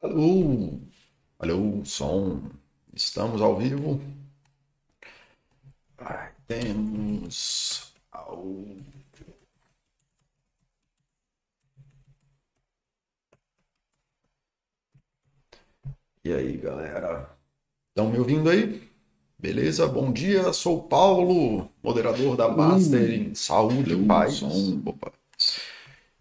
Alô, alô, som. Estamos ao vivo. Temos áudio. E aí, galera? Estão me ouvindo aí? Beleza? Bom dia, sou Paulo, moderador da Master em Saúde Paz. som. Opa.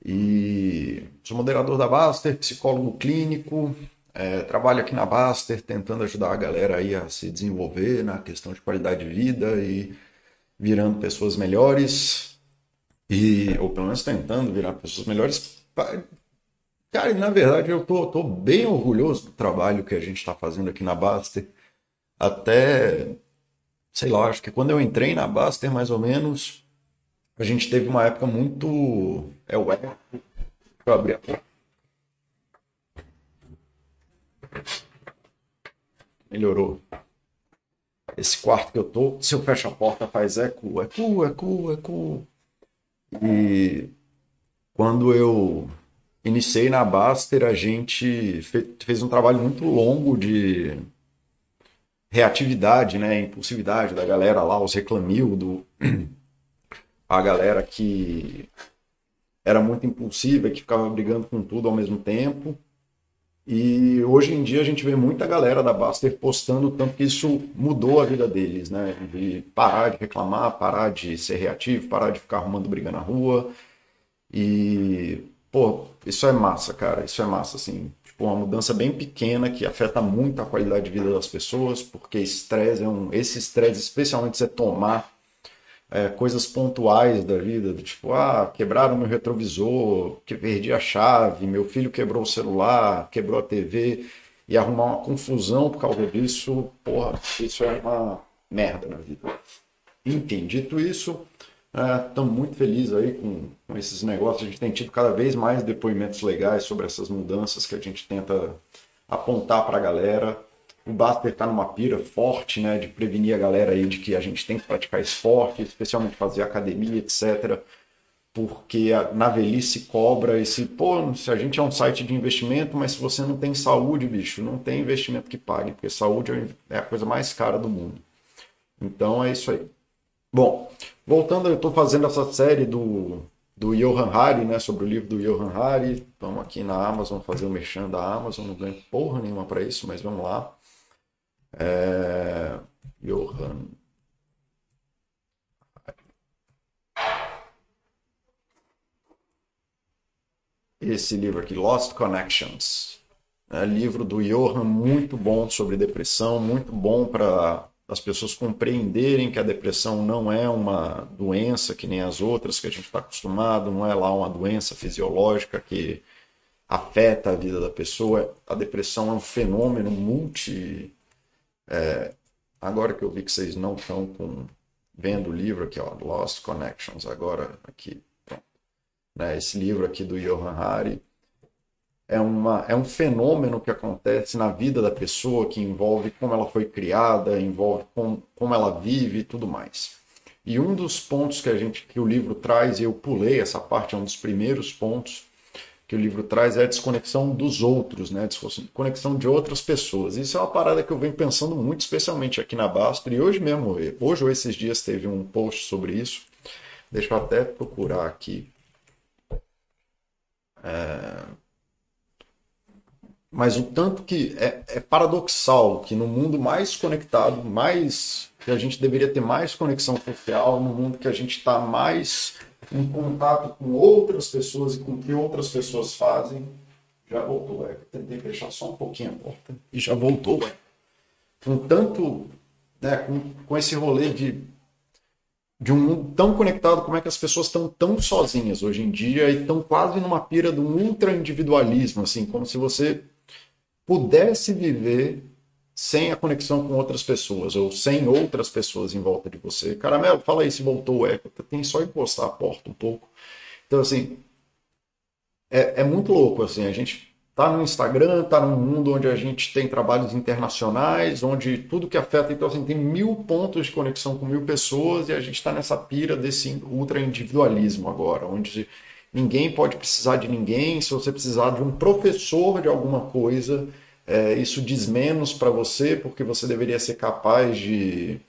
E sou moderador da Baster, psicólogo clínico, é, trabalho aqui na Baster tentando ajudar a galera aí a se desenvolver na questão de qualidade de vida e virando pessoas melhores, e, ou pelo menos tentando virar pessoas melhores. Cara, na verdade eu tô, tô bem orgulhoso do trabalho que a gente está fazendo aqui na Baster. Até, sei lá, acho que quando eu entrei na Baster, mais ou menos, a gente teve uma época muito. É o eco. Deixa eu abrir a porta. Melhorou. Esse quarto que eu tô, se eu fecho a porta, faz eco, eco, eco, eco. E quando eu iniciei na Baster, a gente fe- fez um trabalho muito longo de reatividade, né? Impulsividade da galera lá, os reclamil, a galera que era muito impulsiva, que ficava brigando com tudo ao mesmo tempo. E hoje em dia a gente vê muita galera da Baster postando tanto que isso mudou a vida deles, né? De parar de reclamar, parar de ser reativo, parar de ficar arrumando briga na rua. E, pô, isso é massa, cara. Isso é massa, assim. Tipo, uma mudança bem pequena que afeta muito a qualidade de vida das pessoas, porque estresse é um. Esse estresse, especialmente você tomar é, coisas pontuais da vida, do tipo, ah, quebraram meu retrovisor, que perdi a chave, meu filho quebrou o celular, quebrou a TV, e arrumar uma confusão por causa disso, porra, isso é uma merda na vida. Enfim, dito isso, estamos muito felizes aí com, com esses negócios. A gente tem tido cada vez mais depoimentos legais sobre essas mudanças que a gente tenta apontar para a galera. O Baster está numa pira forte, né, de prevenir a galera aí de que a gente tem que praticar esporte, especialmente fazer academia, etc. Porque a- na velhice cobra esse, pô, se a gente é um site de investimento, mas se você não tem saúde, bicho, não tem investimento que pague, porque saúde é é a coisa mais cara do mundo. Então é isso aí. Bom, voltando, eu estou fazendo essa série do, do Johan Hari, né, sobre o livro do Johan Hari. Estamos aqui na Amazon fazer o merchan da Amazon, não ganho porra nenhuma para isso, mas vamos lá. É... Johan. Esse livro aqui, Lost Connections. É livro do Johan, muito bom sobre depressão, muito bom para as pessoas compreenderem que a depressão não é uma doença que nem as outras que a gente está acostumado, não é lá uma doença fisiológica que afeta a vida da pessoa. A depressão é um fenômeno multi. Agora que eu vi que vocês não estão com... vendo o livro aqui, ó, Lost Connections, agora aqui. Né, esse livro aqui do Johan Hari é, uma, é um fenômeno que acontece na vida da pessoa, que envolve como ela foi criada, envolve com, como ela vive e tudo mais. E um dos pontos que a gente que o livro traz, e eu pulei essa parte, é um dos primeiros pontos que o livro traz, é a desconexão dos outros, né? Desconexão de outras pessoas. Isso é uma parada que eu venho pensando muito, especialmente aqui na Baster, e hoje mesmo, hoje ou esses dias teve um post sobre isso. Deixa eu até procurar aqui. Mas o tanto que é, é paradoxal que no mundo mais conectado, mais que a gente deveria ter mais conexão social, no mundo que a gente está mais em contato com outras pessoas e com o que outras pessoas fazem, já voltou. É, tentei fechar só um pouquinho a porta e já voltou. É. Com tanto, né, com, com esse rolê de de um mundo tão conectado, como é que as pessoas estão tão sozinhas hoje em dia e estão quase numa pira de um ultra individualismo, assim, como se você pudesse viver sem a conexão com outras pessoas ou sem outras pessoas em volta de você. Caramelo, fala aí se voltou o eco. Tem só encostar a porta um pouco. Então, assim, é, é muito louco, assim, a gente tá no Instagram, tá num mundo onde a gente tem trabalhos internacionais, onde tudo que afeta, então assim, tem mil pontos de conexão com mil pessoas e a gente está nessa pira desse ultra individualismo agora, onde ninguém pode precisar de ninguém. Se você precisar de um professor de alguma coisa, é, isso diz menos para você, porque você deveria ser capaz de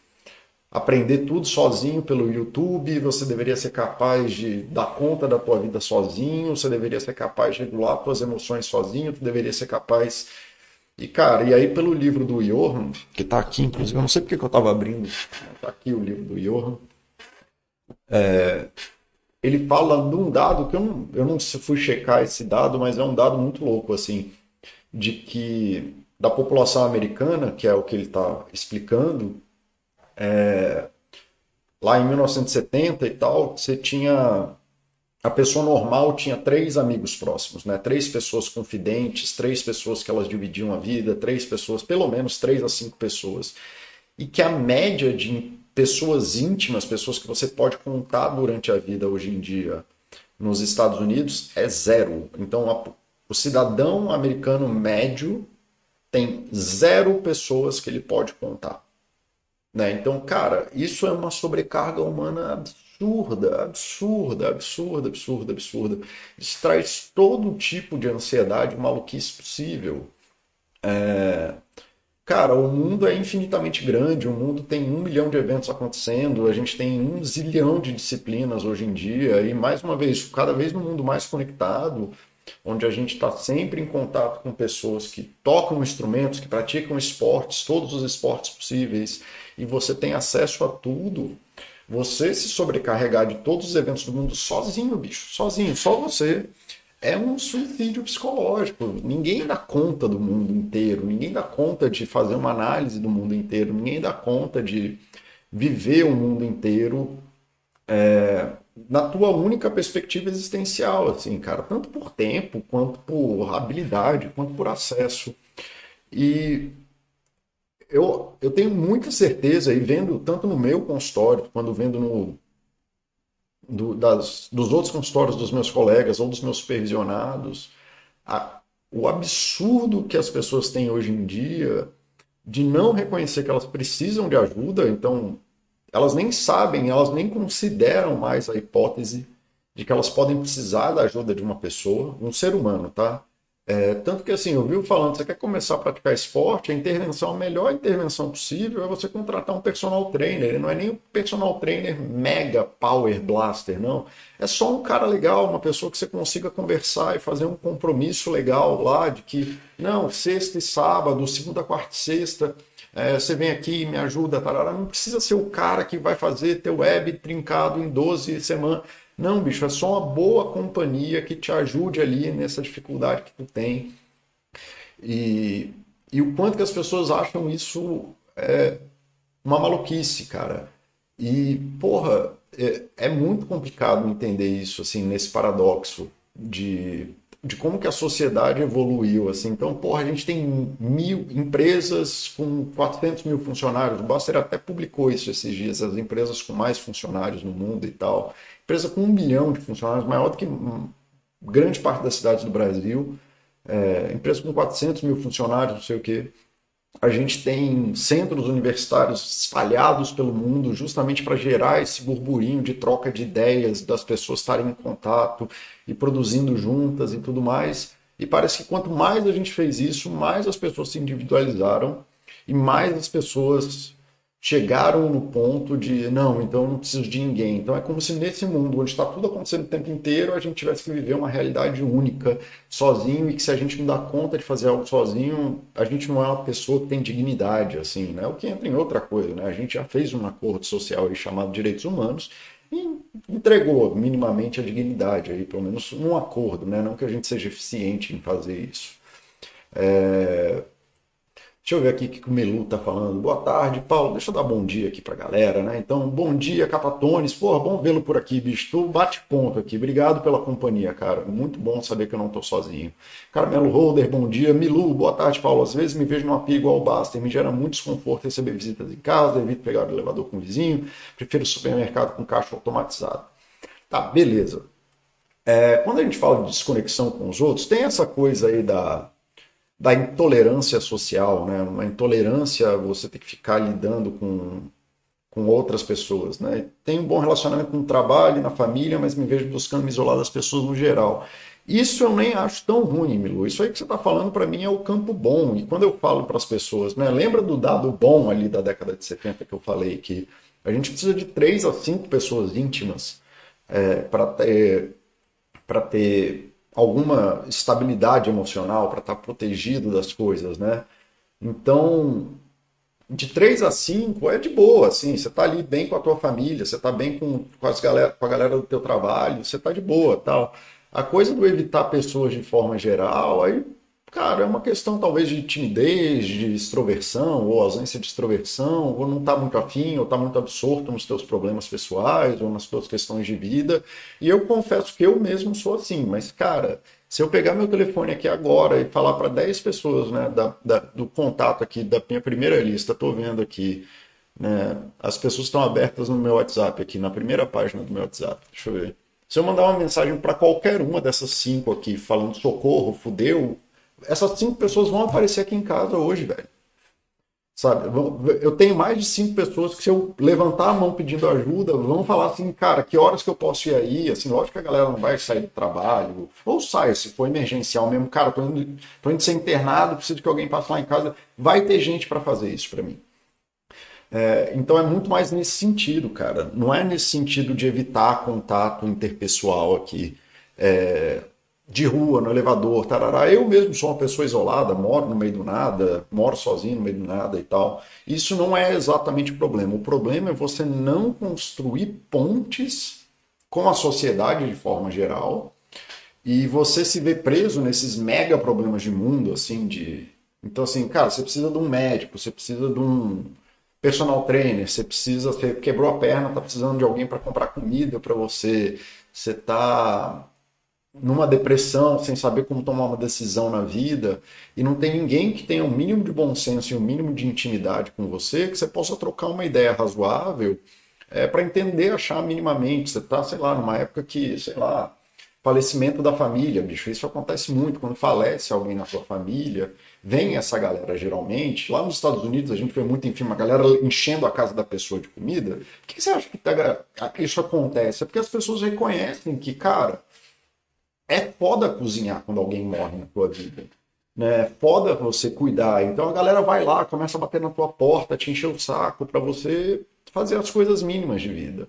aprender tudo sozinho pelo YouTube, você deveria ser capaz de dar conta da tua vida sozinho, você deveria ser capaz de regular tuas emoções sozinho, tu deveria ser capaz e, cara, e aí pelo livro do Johan, que está aqui, inclusive, eu não sei porque que eu estava abrindo, está aqui o livro do Johan, é, ele fala de um dado que eu não, eu não fui checar esse dado, mas é um dado muito louco, assim, de que da população americana, que é o que ele está explicando, é, lá em 1970 e tal, você tinha a pessoa normal tinha três amigos próximos, né? Três pessoas confidentes, três pessoas que elas dividiam a vida, três pessoas, pelo menos três a cinco pessoas. E que a média de pessoas íntimas, pessoas que você pode contar durante a vida hoje em dia nos Estados Unidos é zero. Então, o cidadão americano médio tem zero pessoas que ele pode contar. Né? Então, cara, isso é uma sobrecarga humana absurda absurda, absurda, absurda, absurda. Isso traz todo tipo de ansiedade, maluquice possível. É... Cara, o mundo é infinitamente grande, o mundo tem um milhão de eventos acontecendo, a gente tem um zilhão de disciplinas hoje em dia, e mais uma vez, cada vez no mundo mais conectado, onde a gente está sempre em contato com pessoas que tocam instrumentos, que praticam esportes, todos os esportes possíveis, e você tem acesso a tudo. Você se sobrecarregar de todos os eventos do mundo sozinho, bicho, sozinho, só você, é um suicídio psicológico. Ninguém dá conta do mundo inteiro, ninguém dá conta de fazer uma análise do mundo inteiro, ninguém dá conta de viver o mundo inteiro é, na tua única perspectiva existencial, assim, cara, tanto por tempo, quanto por habilidade, quanto por acesso. E eu, eu tenho muita certeza, e vendo tanto no meu consultório, quando vendo no, do, das, dos outros consultórios dos meus colegas ou dos meus supervisionados, a, o absurdo que as pessoas têm hoje em dia de não reconhecer que elas precisam de ajuda, então elas nem sabem, elas nem consideram mais a hipótese de que elas podem precisar da ajuda de uma pessoa, um ser humano, tá? É, tanto que assim, eu vi falando, você quer começar a praticar esporte, a intervenção, a melhor intervenção possível é você contratar um personal trainer. Ele não é nem um personal trainer mega power blaster, não. É só um cara legal, uma pessoa que você consiga conversar e fazer um compromisso legal lá de que, não, sexta e sábado, segunda, quarta e sexta, é, você vem aqui e me ajuda, tarara. não precisa ser o cara que vai fazer teu web trincado em 12 semanas. Não, bicho, é só uma boa companhia que te ajude ali nessa dificuldade que tu tem. E, e o quanto que as pessoas acham isso é uma maluquice, cara. E, porra, é, é muito complicado entender isso, assim, nesse paradoxo de de como que a sociedade evoluiu, assim. Então, porra, a gente tem mil empresas com 400 mil funcionários. O Buster até publicou isso esses dias, as empresas com mais funcionários no mundo e tal. Empresa com um bilhão de funcionários, maior do que grande parte das cidades do Brasil. É, empresa com 400 mil funcionários, não sei o quê. A gente tem centros universitários espalhados pelo mundo justamente para gerar esse burburinho de troca de ideias, das pessoas estarem em contato e produzindo juntas e tudo mais. E parece que quanto mais a gente fez isso, mais as pessoas se individualizaram e mais as pessoas chegaram no ponto de não, então eu não preciso de ninguém. Então é como se nesse mundo onde está tudo acontecendo o tempo inteiro, a gente tivesse que viver uma realidade única, sozinho, e que se a gente não dá conta de fazer algo sozinho, a gente não é uma pessoa que tem dignidade, assim, né? O que entra em outra coisa, né? A gente já fez um acordo social aí chamado Direitos Humanos e entregou minimamente a dignidade aí, pelo menos um acordo, né? Não que a gente seja eficiente em fazer isso. É... Deixa eu ver aqui o que o Melu tá falando. Boa tarde, Paulo. Deixa eu dar bom dia aqui pra galera, né? Então, bom dia, Capatones. Porra, bom vê-lo por aqui, bicho. Tu bate ponto aqui. Obrigado pela companhia, cara. Muito bom saber que eu não tô sozinho. Caramelo Holder, bom dia. Milu, boa tarde, Paulo. Às vezes me vejo numa pia igual o Baster. Me gera muito desconforto receber visitas em casa, evito pegar o elevador com o vizinho. Prefiro supermercado com caixa automatizado. Tá, beleza. É, quando a gente fala de desconexão com os outros, tem essa coisa aí da da intolerância social, né? Uma intolerância, você ter que ficar lidando com, com outras pessoas, né? Tenho um bom relacionamento com o trabalho, na família, mas me vejo buscando me isolar das pessoas no geral. Isso eu nem acho tão ruim, Milu. Isso aí que você está falando para mim é o campo bom. E quando eu falo para as pessoas, né? Lembra do dado bom ali da década de 70 que eu falei que a gente precisa de três a cinco pessoas íntimas é, para ter para ter alguma estabilidade emocional, para estar tá protegido das coisas, né? Então, de 3 a 5 é de boa, assim, você tá ali bem com a tua família, você tá bem com, com, as galera, com a galera do teu trabalho, você tá de boa, tal. A coisa do evitar pessoas de forma geral, aí, cara, é uma questão talvez de timidez, de extroversão, ou ausência de extroversão, ou não tá muito afim, ou tá muito absorto nos teus problemas pessoais, ou nas tuas questões de vida. E eu confesso que eu mesmo sou assim, mas, cara, se eu pegar meu telefone aqui agora e falar para 10 pessoas né, da, da, do contato aqui da minha primeira lista, estou vendo aqui, né, as pessoas estão abertas no meu WhatsApp aqui, na primeira página do meu WhatsApp. Deixa eu ver. Se eu mandar uma mensagem para qualquer uma dessas cinco aqui, falando socorro, fudeu, essas cinco pessoas vão aparecer aqui em casa hoje, velho. Sabe? Eu tenho mais de cinco pessoas que, se eu levantar a mão pedindo ajuda, vão falar assim, cara, que horas que eu posso ir aí? Assim, lógico que a galera não vai sair do trabalho, ou sai, se for emergencial mesmo, cara, tô indo, tô indo ser internado, preciso que alguém passe lá em casa. Vai ter gente para fazer isso para mim. É, então é muito mais nesse sentido, cara. Não é nesse sentido de evitar contato interpessoal aqui. É, de rua, no elevador, tarará. Eu mesmo sou uma pessoa isolada, moro no meio do nada, moro sozinho no meio do nada e tal. Isso não é exatamente o problema. O problema é você não construir pontes com a sociedade de forma geral e você se ver preso nesses mega problemas de mundo, assim, de... Então, assim, cara, você precisa de um médico, você precisa de um personal trainer, você precisa, você quebrou a perna, tá precisando de alguém para comprar comida para você, você tá numa depressão, sem saber como tomar uma decisão na vida, e não tem ninguém que tenha o um mínimo de bom senso e o um mínimo de intimidade com você, que você possa trocar uma ideia razoável é, para entender, achar minimamente. Você está, sei lá, numa época que, sei lá, falecimento da família, bicho, isso acontece muito. Quando falece alguém na sua família, vem essa galera geralmente. Lá nos Estados Unidos a gente vê muito em filme a galera enchendo a casa da pessoa de comida. Por que você acha que isso acontece? É porque as pessoas reconhecem que, cara, é foda cozinhar quando alguém morre na tua vida. Né? É foda você cuidar. Então a galera vai lá, começa a bater na tua porta, te encher o saco para você fazer as coisas mínimas de vida.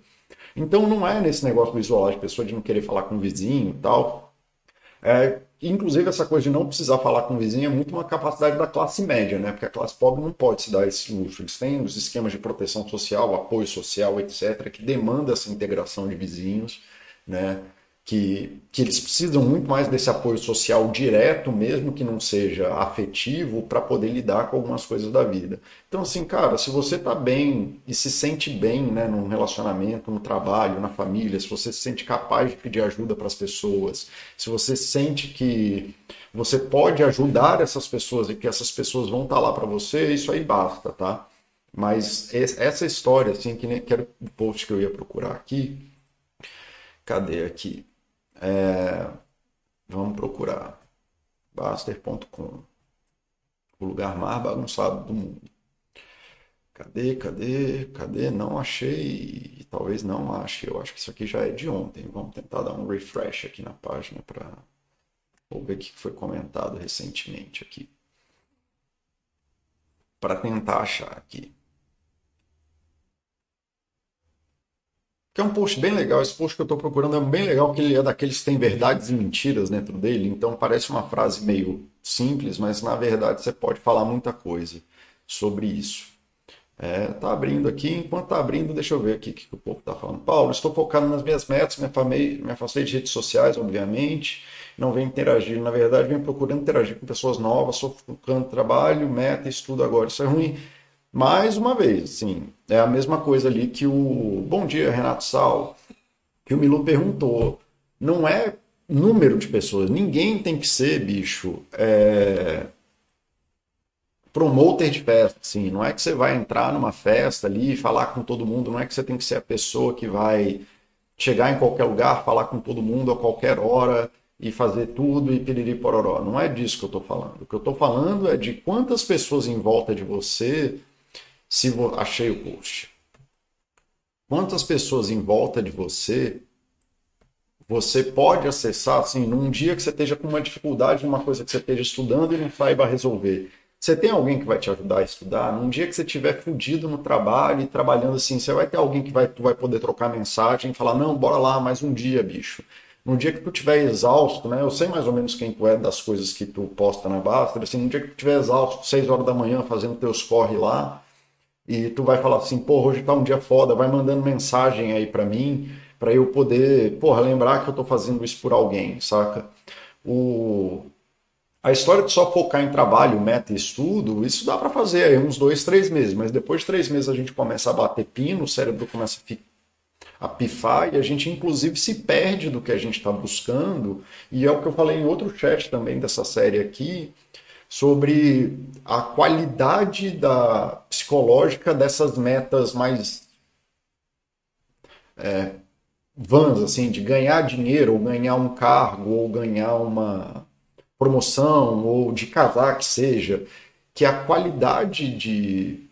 Então não é nesse negócio do isolar de pessoa de não querer falar com o vizinho e tal. É, inclusive essa coisa de não precisar falar com o vizinho é muito uma capacidade da classe média, né? Porque a classe pobre não pode se dar esse luxo. Eles têm os esquemas de proteção social, apoio social, etc., que demanda essa integração de vizinhos, né? Que, que eles precisam muito mais desse apoio social direto, mesmo que não seja afetivo, para poder lidar com algumas coisas da vida. Então, assim, cara, se você está bem e se sente bem né, num relacionamento, no trabalho, na família, se você se sente capaz de pedir ajuda para as pessoas, se você sente que você pode ajudar essas pessoas e que essas pessoas vão estar tá lá para você, isso aí basta, tá? Mas essa história, assim, que, nem, que era o post que eu ia procurar aqui. Cadê aqui? É, vamos procurar. Baster.com. O lugar mais bagunçado do mundo. Cadê, cadê, cadê? Não achei. Talvez não ache. Eu acho que isso aqui já é de ontem. Vamos tentar dar um refresh aqui na página para ver o que foi comentado recentemente aqui. Para tentar achar aqui. Que é um post bem legal. Esse post que eu estou procurando é bem legal, porque ele é daqueles que tem verdades e mentiras dentro dele. Então parece uma frase meio simples, mas na verdade você pode falar muita coisa sobre isso. É, tá abrindo aqui, enquanto tá abrindo, deixa eu ver aqui o que, que o povo tá falando. Paulo, estou focado nas minhas metas, me, me afastei de redes sociais, obviamente, não venho interagir. Na verdade, venho procurando interagir com pessoas novas, sou focando trabalho, meta, estudo agora. Isso é ruim mais uma vez, sim, é a mesma coisa ali que o Bom dia, Renato Sal, que o Milu perguntou. Não é número de pessoas. Ninguém tem que ser, bicho, é... promoter de festa. Assim. Não é que você vai entrar numa festa ali e falar com todo mundo. Não é que você tem que ser a pessoa que vai chegar em qualquer lugar, falar com todo mundo a qualquer hora e fazer tudo e piriri pororó. Não é disso que eu estou falando. O que eu estou falando é de quantas pessoas em volta de você se achei o post. quantas pessoas em volta de você você pode acessar, assim, num dia que você esteja com uma dificuldade numa coisa que você esteja estudando e não saiba resolver. Você tem alguém que vai te ajudar a estudar? Num dia que você estiver fudido no trabalho e trabalhando assim, você vai ter alguém que vai, tu vai poder trocar mensagem e falar, não, bora lá, mais um dia, bicho. No dia que tu estiver exausto, né? Eu sei mais ou menos quem tu é das coisas que tu posta na Basta, assim, no dia que tu estiver exausto, 6 horas da manhã, fazendo teus corre lá, e tu vai falar assim, pô, hoje tá um dia foda, vai mandando mensagem aí para mim, para eu poder, porra, lembrar que eu tô fazendo isso por alguém, saca? O... A história de só focar em trabalho, meta e estudo, isso dá para fazer aí uns dois, três meses, mas depois de três meses a gente começa a bater pino, o cérebro começa a pifar e a gente inclusive se perde do que a gente está buscando, e é o que eu falei em outro chat também dessa série aqui, sobre a qualidade da psicológica dessas metas mais é, vãs, assim, de ganhar dinheiro, ou ganhar um cargo, ou ganhar uma promoção, ou de casar, que seja, que a qualidade de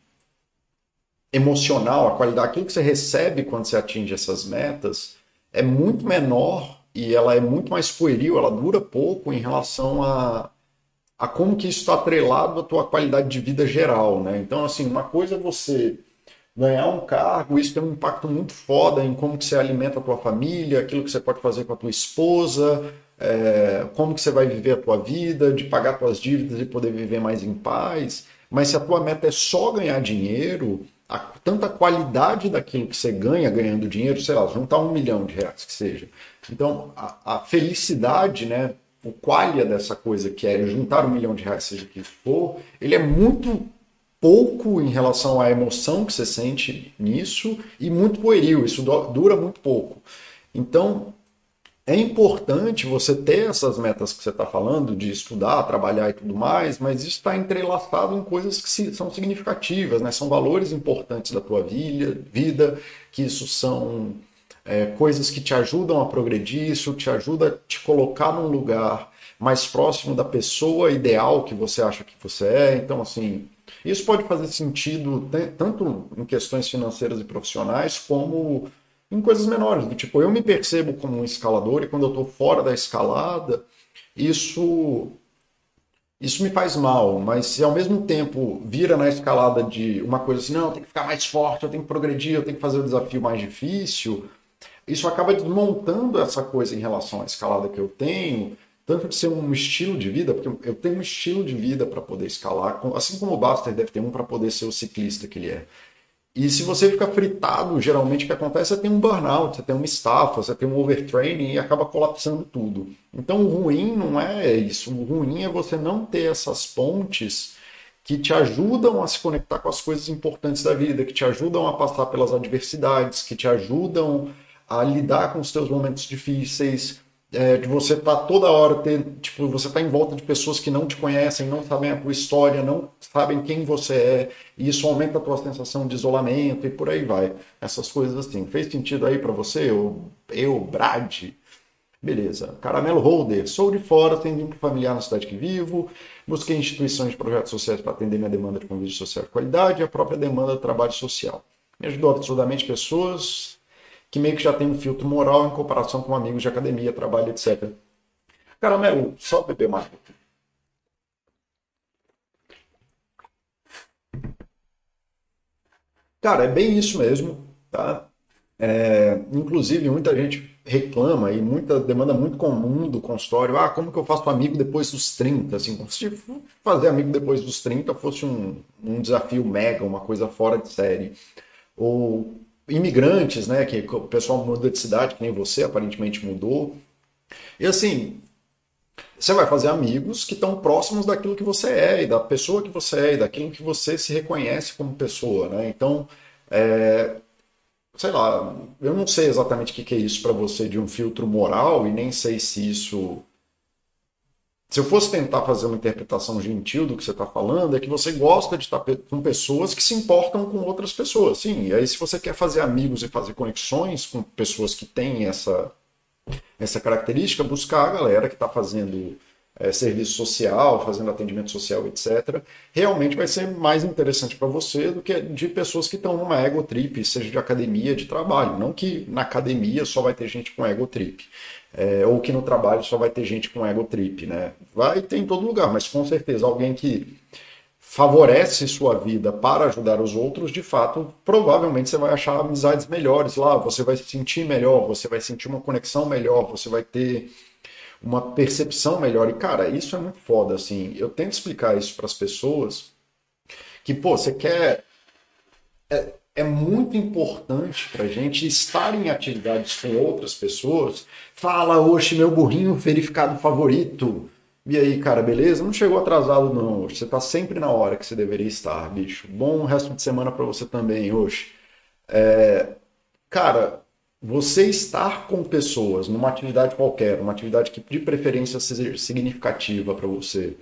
emocional, a qualidade, aquilo que você recebe quando você atinge essas metas, é muito menor e ela é muito mais pueril, ela dura pouco em relação a, a como que isso está atrelado à tua qualidade de vida geral, né? Então, assim, uma coisa é você ganhar um cargo, isso tem um impacto muito foda em como que você alimenta a tua família, aquilo que você pode fazer com a tua esposa, é, como que você vai viver a tua vida, de pagar tuas dívidas e poder viver mais em paz. Mas se a tua meta é só ganhar dinheiro, a, tanta qualidade daquilo que você ganha ganhando dinheiro, sei lá, juntar um milhão de reais que seja. Então, a, a felicidade, né, o qualia dessa coisa que é juntar um milhão de reais, seja que for, ele é muito pouco em relação à emoção que você sente nisso e muito pueril, isso dura muito pouco. Então, é importante você ter essas metas que você está falando, de estudar, trabalhar e tudo mais, mas isso está entrelaçado em coisas que são significativas, né? são valores importantes da tua vida, que isso são é, coisas que te ajudam a progredir, isso te ajuda a te colocar num lugar mais próximo da pessoa ideal que você acha que você é. Então, assim, isso pode fazer sentido tanto em questões financeiras e profissionais, como em coisas menores. Do tipo, eu me percebo como um escalador e quando eu estou fora da escalada, isso isso me faz mal, mas se ao mesmo tempo vira na escalada de uma coisa assim, não, eu tenho que ficar mais forte, eu tenho que progredir, eu tenho que fazer o desafio mais difícil, isso acaba desmontando essa coisa em relação à escalada que eu tenho tanto de ser um estilo de vida, porque eu tenho um estilo de vida para poder escalar, assim como o Buster deve ter um para poder ser o ciclista que ele é. E se você fica fritado, geralmente o que acontece é ter um burnout, você tem uma estafa, você tem um overtraining e acaba colapsando tudo. Então o ruim não é isso, o ruim é você não ter essas pontes que te ajudam a se conectar com as coisas importantes da vida, que te ajudam a passar pelas adversidades, que te ajudam a lidar com os teus momentos difíceis, é, de você estar tá toda hora ter, tipo, você tá em volta de pessoas que não te conhecem, não sabem a tua história, não sabem quem você é, e isso aumenta a tua sensação de isolamento e por aí vai. Essas coisas assim. Fez sentido aí para você? Eu, eu, Brad? Beleza. Caramelo Holder. Sou de fora, tenho vínculo familiar na cidade que vivo. Busquei instituições de projetos sociais para atender minha demanda de convívio social de qualidade e a própria demanda de trabalho social. Me ajudou absurdamente pessoas que meio que já tem um filtro moral em comparação com amigos de academia, trabalho, etc. Caramelo, só beber mais. Cara, é bem isso mesmo, tá? É, inclusive, muita gente reclama e muita demanda muito comum do consultório, ah, como que eu faço amigo depois dos 30? Assim, se fazer amigo depois dos 30 fosse um, um desafio mega, uma coisa fora de série. Ou imigrantes, né? Que o pessoal muda de cidade, que nem você aparentemente mudou. E assim, você vai fazer amigos que estão próximos daquilo que você é, e da pessoa que você é, e daquilo que você se reconhece como pessoa, né? Então, é, sei lá, eu não sei exatamente o que é isso para você de um filtro moral, e nem sei se isso se eu fosse tentar fazer uma interpretação gentil do que você está falando, é que você gosta de estar com pessoas que se importam com outras pessoas. Sim, e aí se você quer fazer amigos e fazer conexões com pessoas que têm essa, essa característica, buscar a galera que está fazendo é, serviço social, fazendo atendimento social, etc., realmente vai ser mais interessante para você do que de pessoas que estão numa ego trip, seja de academia, de trabalho. Não que na academia só vai ter gente com ego trip, é, ou que no trabalho só vai ter gente com ego trip, né? Vai ter em todo lugar, mas com certeza alguém que favorece sua vida para ajudar os outros, de fato, provavelmente você vai achar amizades melhores lá, você vai se sentir melhor, você vai sentir uma conexão melhor, você vai ter uma percepção melhor. E, cara, isso é muito foda, assim. Eu tento explicar isso para as pessoas que, pô, você quer. É, é muito importante para gente estar em atividades com outras pessoas. Fala, oxe, meu burrinho verificado favorito. E aí, cara, beleza? Não chegou atrasado, não. Você tá sempre na hora que você deveria estar, bicho. Bom resto de semana para você também, hoje. É... Cara, você estar com pessoas numa atividade qualquer, uma atividade que de preferência seja significativa para você,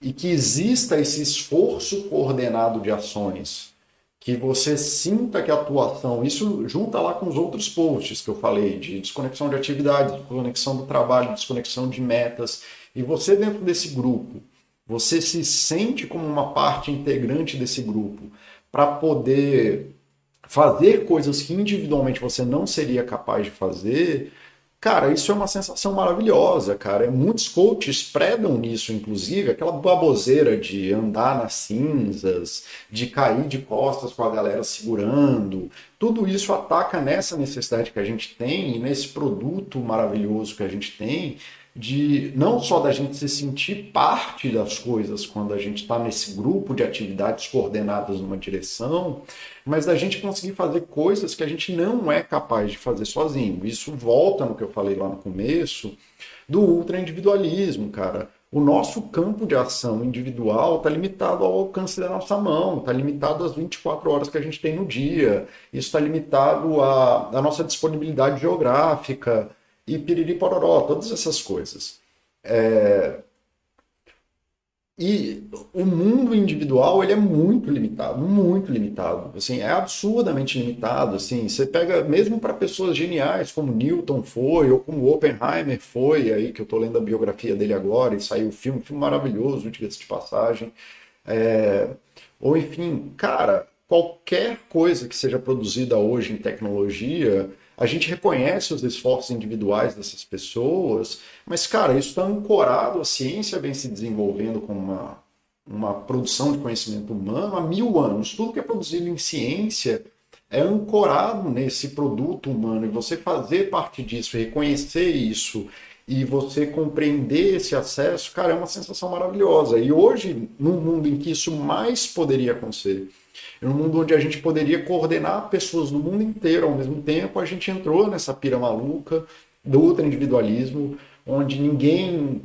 e que exista esse esforço coordenado de ações, que você sinta que a atuação, isso junta lá com os outros posts que eu falei, de desconexão de atividades, desconexão do trabalho, desconexão de metas, e você dentro desse grupo, você se sente como uma parte integrante desse grupo, para poder fazer coisas que individualmente você não seria capaz de fazer, cara, isso é uma sensação maravilhosa, cara. Muitos coaches predam nisso, inclusive, aquela baboseira de andar nas cinzas, de cair de costas com a galera segurando. Tudo isso ataca nessa necessidade que a gente tem, nesse produto maravilhoso que a gente tem, de não só da gente se sentir parte das coisas quando a gente está nesse grupo de atividades coordenadas numa direção, mas da gente conseguir fazer coisas que a gente não é capaz de fazer sozinho. Isso volta no que eu falei lá no começo do ultra individualismo, cara. O nosso campo de ação individual está limitado ao alcance da nossa mão, está limitado às 24 horas que a gente tem no dia, isso está limitado à, à nossa disponibilidade geográfica, e piriri pororó, todas essas coisas. É... E o mundo individual ele é muito limitado, muito limitado. Assim, é absurdamente limitado. Assim, você pega mesmo para pessoas geniais como Newton foi ou como Oppenheimer foi, aí que eu estou lendo a biografia dele agora e saiu o filme, um filme maravilhoso, diga-se de passagem. É... Ou enfim, cara, qualquer coisa que seja produzida hoje em tecnologia a gente reconhece os esforços individuais dessas pessoas, mas, cara, isso está ancorado, a ciência vem se desenvolvendo como uma, uma produção de conhecimento humano há mil anos. Tudo que é produzido em ciência é ancorado nesse produto humano e você fazer parte disso, reconhecer isso e você compreender esse acesso, cara, é uma sensação maravilhosa. E hoje, num mundo em que isso mais poderia acontecer, em um mundo onde a gente poderia coordenar pessoas do mundo inteiro ao mesmo tempo, a gente entrou nessa pira maluca do ultra individualismo, onde ninguém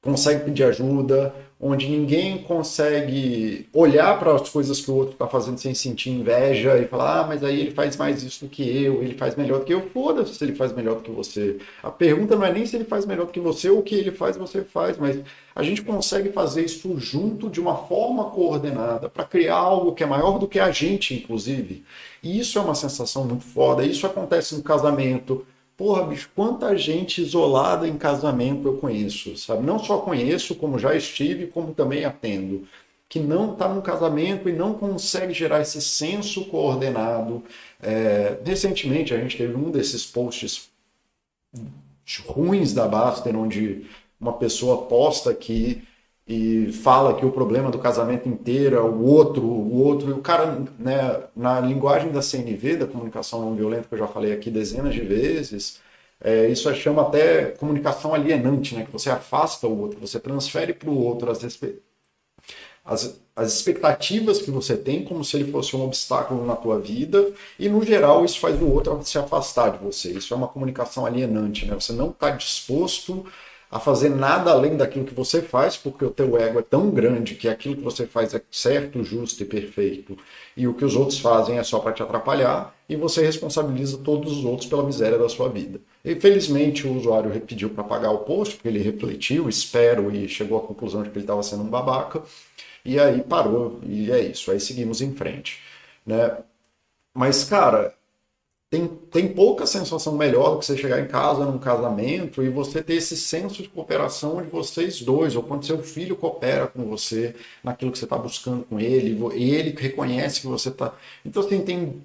consegue pedir ajuda, onde ninguém consegue olhar para as coisas que o outro está fazendo sem sentir inveja e falar, ah, mas aí ele faz mais isso do que eu, ele faz melhor do que eu. Foda-se se ele faz melhor do que você. A pergunta não é nem se ele faz melhor do que você ou o que ele faz, você faz, mas a gente consegue fazer isso junto de uma forma coordenada para criar algo que é maior do que a gente, inclusive. E isso é uma sensação muito foda. Isso acontece no casamento, Porra, bicho, quanta gente isolada em casamento eu conheço, sabe? Não só conheço, como já estive, como também atendo, que não está no casamento e não consegue gerar esse senso coordenado. É, recentemente a gente teve um desses posts ruins da Baster, onde uma pessoa posta que e fala que o problema do casamento inteiro é o outro, o outro, e o cara, né, na linguagem da CNV, da comunicação não violenta, que eu já falei aqui dezenas de vezes, é, isso chama até comunicação alienante, né, que você afasta o outro, você transfere para o outro as, as, as expectativas que você tem como se ele fosse um obstáculo na tua vida, e no geral isso faz o outro se afastar de você. Isso é uma comunicação alienante, né? Você não está disposto a fazer nada além daquilo que você faz, porque o teu ego é tão grande que aquilo que você faz é certo, justo e perfeito, e o que os outros fazem é só para te atrapalhar, e você responsabiliza todos os outros pela miséria da sua vida. E felizmente o usuário pediu para pagar o post, porque ele refletiu, espero, e chegou à conclusão de que ele estava sendo um babaca, e aí parou, e é isso, aí seguimos em frente. Né? Mas, cara, tem, tem pouca sensação melhor do que você chegar em casa num casamento e você ter esse senso de cooperação de vocês dois, ou quando seu filho coopera com você naquilo que você está buscando com ele, e ele reconhece que você está. Então, assim, tem.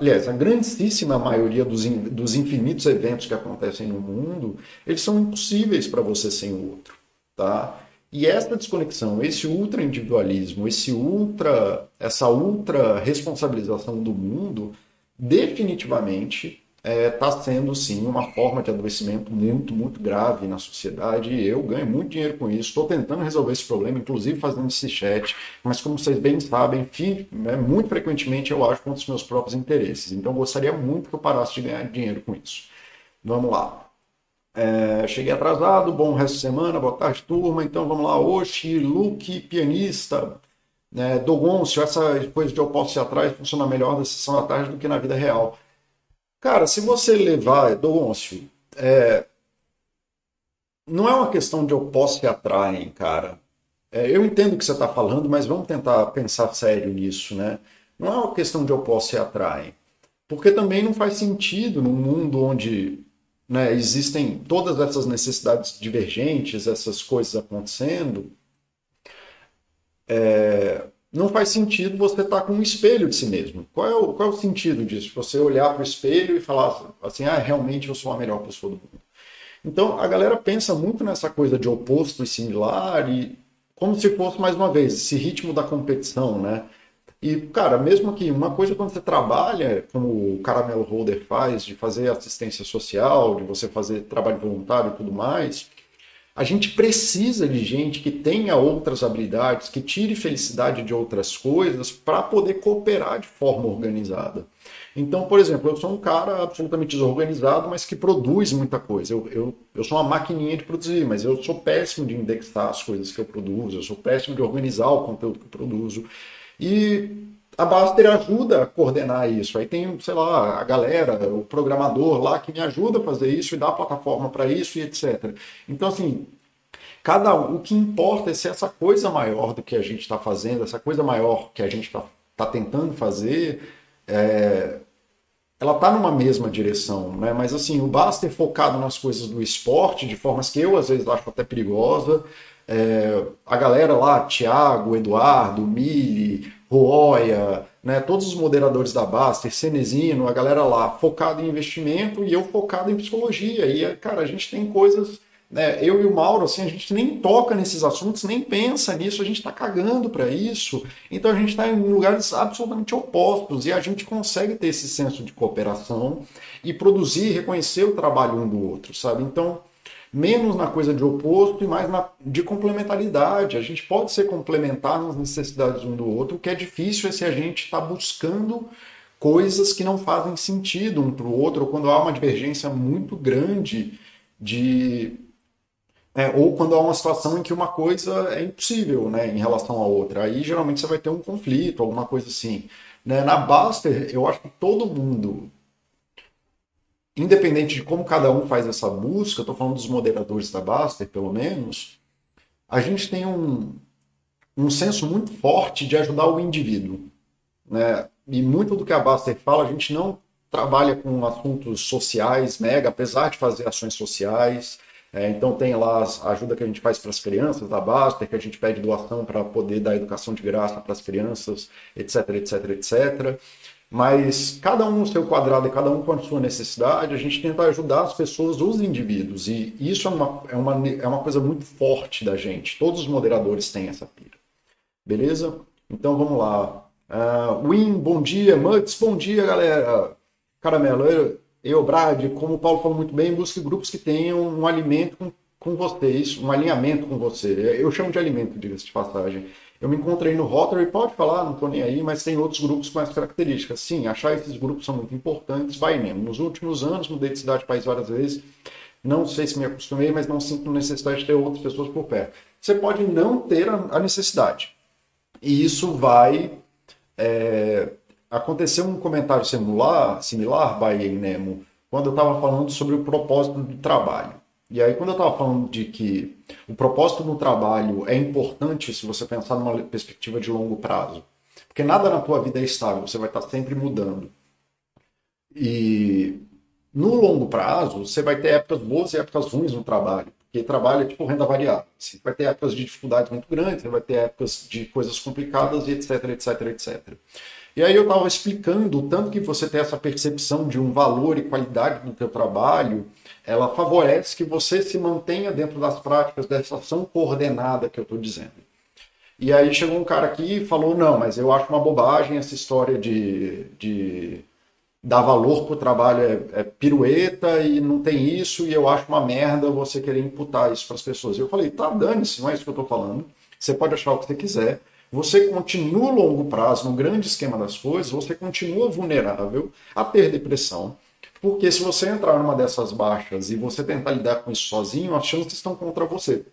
Aliás, a grandíssima maioria dos, dos infinitos eventos que acontecem no mundo, eles são impossíveis para você sem o outro. Tá? E essa desconexão, esse ultra individualismo, esse ultra, essa ultra responsabilização do mundo, definitivamente está é, tá sendo sim uma forma de adoecimento muito, muito grave na sociedade. E eu ganho muito dinheiro com isso. Estou tentando resolver esse problema, inclusive fazendo esse chat. Mas como vocês bem sabem, né, muito frequentemente eu acho contra os meus próprios interesses. Então gostaria muito que eu parasse de ganhar dinheiro com isso. Vamos lá. É, cheguei atrasado, bom resto de semana, boa tarde, turma. Então vamos lá. Oxi, Luke, pianista. Né, Dogoncio, essa coisa de eu posso ir atrás funciona melhor na sessão da tarde do que na vida real. Cara, se você levar, Dogoncio, é, não é uma questão de eu posso ir atrás, cara. É, eu entendo o que você está falando, mas vamos tentar pensar sério nisso, né? Não é uma questão de eu posso ir atrás. Porque também não faz sentido num mundo onde né, existem todas essas necessidades divergentes, essas coisas acontecendo, é, não faz sentido você estar tá com um espelho de si mesmo. Qual é o, qual é o sentido disso? Você olhar para o espelho e falar assim, ah, realmente eu sou a melhor pessoa do mundo. Então, a galera pensa muito nessa coisa de oposto e similar e como se fosse, mais uma vez, esse ritmo da competição, né? E, cara, mesmo que uma coisa quando você trabalha, como o Caramelo Holder faz, de fazer assistência social, de você fazer trabalho voluntário e tudo mais, a gente precisa de gente que tenha outras habilidades, que tire felicidade de outras coisas para poder cooperar de forma organizada. Então, por exemplo, eu sou um cara absolutamente desorganizado, mas que produz muita coisa. Eu, eu, eu sou uma maquininha de produzir, mas eu sou péssimo de indexar as coisas que eu produzo, eu sou péssimo de organizar o conteúdo que eu produzo. E a Baster ajuda a coordenar isso. Aí tem, sei lá, a galera, o programador lá que me ajuda a fazer isso e dá a plataforma para isso e etc. Então, assim, cada um, o que importa é ser essa coisa maior do que a gente está fazendo, essa coisa maior que a gente está tá tentando fazer, é, ela está numa mesma direção, né? Mas assim, o Baster focado nas coisas do esporte, de formas que eu às vezes acho até perigosa. É, a galera lá, Thiago, Eduardo, Mili, Roya, né, todos os moderadores da Baster, Cenezino, a galera lá focada em investimento e eu focado em psicologia. E, cara, a gente tem coisas, né, eu e o Mauro, assim, a gente nem toca nesses assuntos, nem pensa nisso, a gente está cagando para isso. Então a gente está em lugares absolutamente opostos e a gente consegue ter esse senso de cooperação e produzir, reconhecer o trabalho um do outro, sabe? Então menos na coisa de oposto e mais na, de complementaridade. A gente pode ser complementar nas necessidades um do outro. O que é difícil é se a gente está buscando coisas que não fazem sentido um para o outro, ou quando há uma divergência muito grande de. É, ou quando há uma situação em que uma coisa é impossível né, em relação à outra. Aí geralmente você vai ter um conflito, alguma coisa assim. Né? Na Baster, eu acho que todo mundo independente de como cada um faz essa busca, eu estou falando dos moderadores da Baster, pelo menos, a gente tem um, um senso muito forte de ajudar o indivíduo. Né? E muito do que a Baster fala, a gente não trabalha com assuntos sociais mega, apesar de fazer ações sociais. É, então tem lá a ajuda que a gente faz para as crianças da Baster, que a gente pede doação para poder dar educação de graça para as crianças, etc, etc, etc mas cada um no seu quadrado e cada um com a sua necessidade, a gente tenta ajudar as pessoas, os indivíduos, e isso é uma, é uma, é uma coisa muito forte da gente. Todos os moderadores têm essa pira. Beleza? Então vamos lá. Uh, Win, bom dia. Muds, bom dia, galera. Caramelo, eu, eu, Brad, como o Paulo falou muito bem, busque grupos que tenham um alimento com, com vocês, um alinhamento com você. Eu chamo de alimento, diga-se de passagem. Eu me encontrei no Rotary, pode falar, não estou nem aí, mas tem outros grupos com mais características. Sim, achar esses grupos são muito importantes, vai mesmo. Nos últimos anos, mudei de cidade país várias vezes, não sei se me acostumei, mas não sinto necessidade de ter outras pessoas por perto. Você pode não ter a necessidade. E isso vai é, acontecer um comentário similar, similar by Nemo, quando eu estava falando sobre o propósito do trabalho. E aí, quando eu estava falando de que o propósito no trabalho é importante se você pensar numa perspectiva de longo prazo, porque nada na tua vida é estável, você vai estar sempre mudando. E no longo prazo, você vai ter épocas boas e épocas ruins no trabalho. Porque trabalho é tipo renda variável. Você vai ter épocas de dificuldades muito grandes, você vai ter épocas de coisas complicadas e etc, etc, etc. E aí eu estava explicando o tanto que você tem essa percepção de um valor e qualidade no teu trabalho, ela favorece que você se mantenha dentro das práticas dessa ação coordenada que eu estou dizendo. E aí chegou um cara aqui e falou, não, mas eu acho uma bobagem essa história de, de dar valor para o trabalho é, é, pirueta e não tem isso, e eu acho uma merda você querer imputar isso para as pessoas. Eu falei, tá, dane-se, não é isso que eu estou falando. Você pode achar o que você quiser. Você continua a longo prazo, no grande esquema das coisas, você continua vulnerável a ter depressão. Porque se você entrar numa dessas baixas e você tentar lidar com isso sozinho, as chances estão contra você.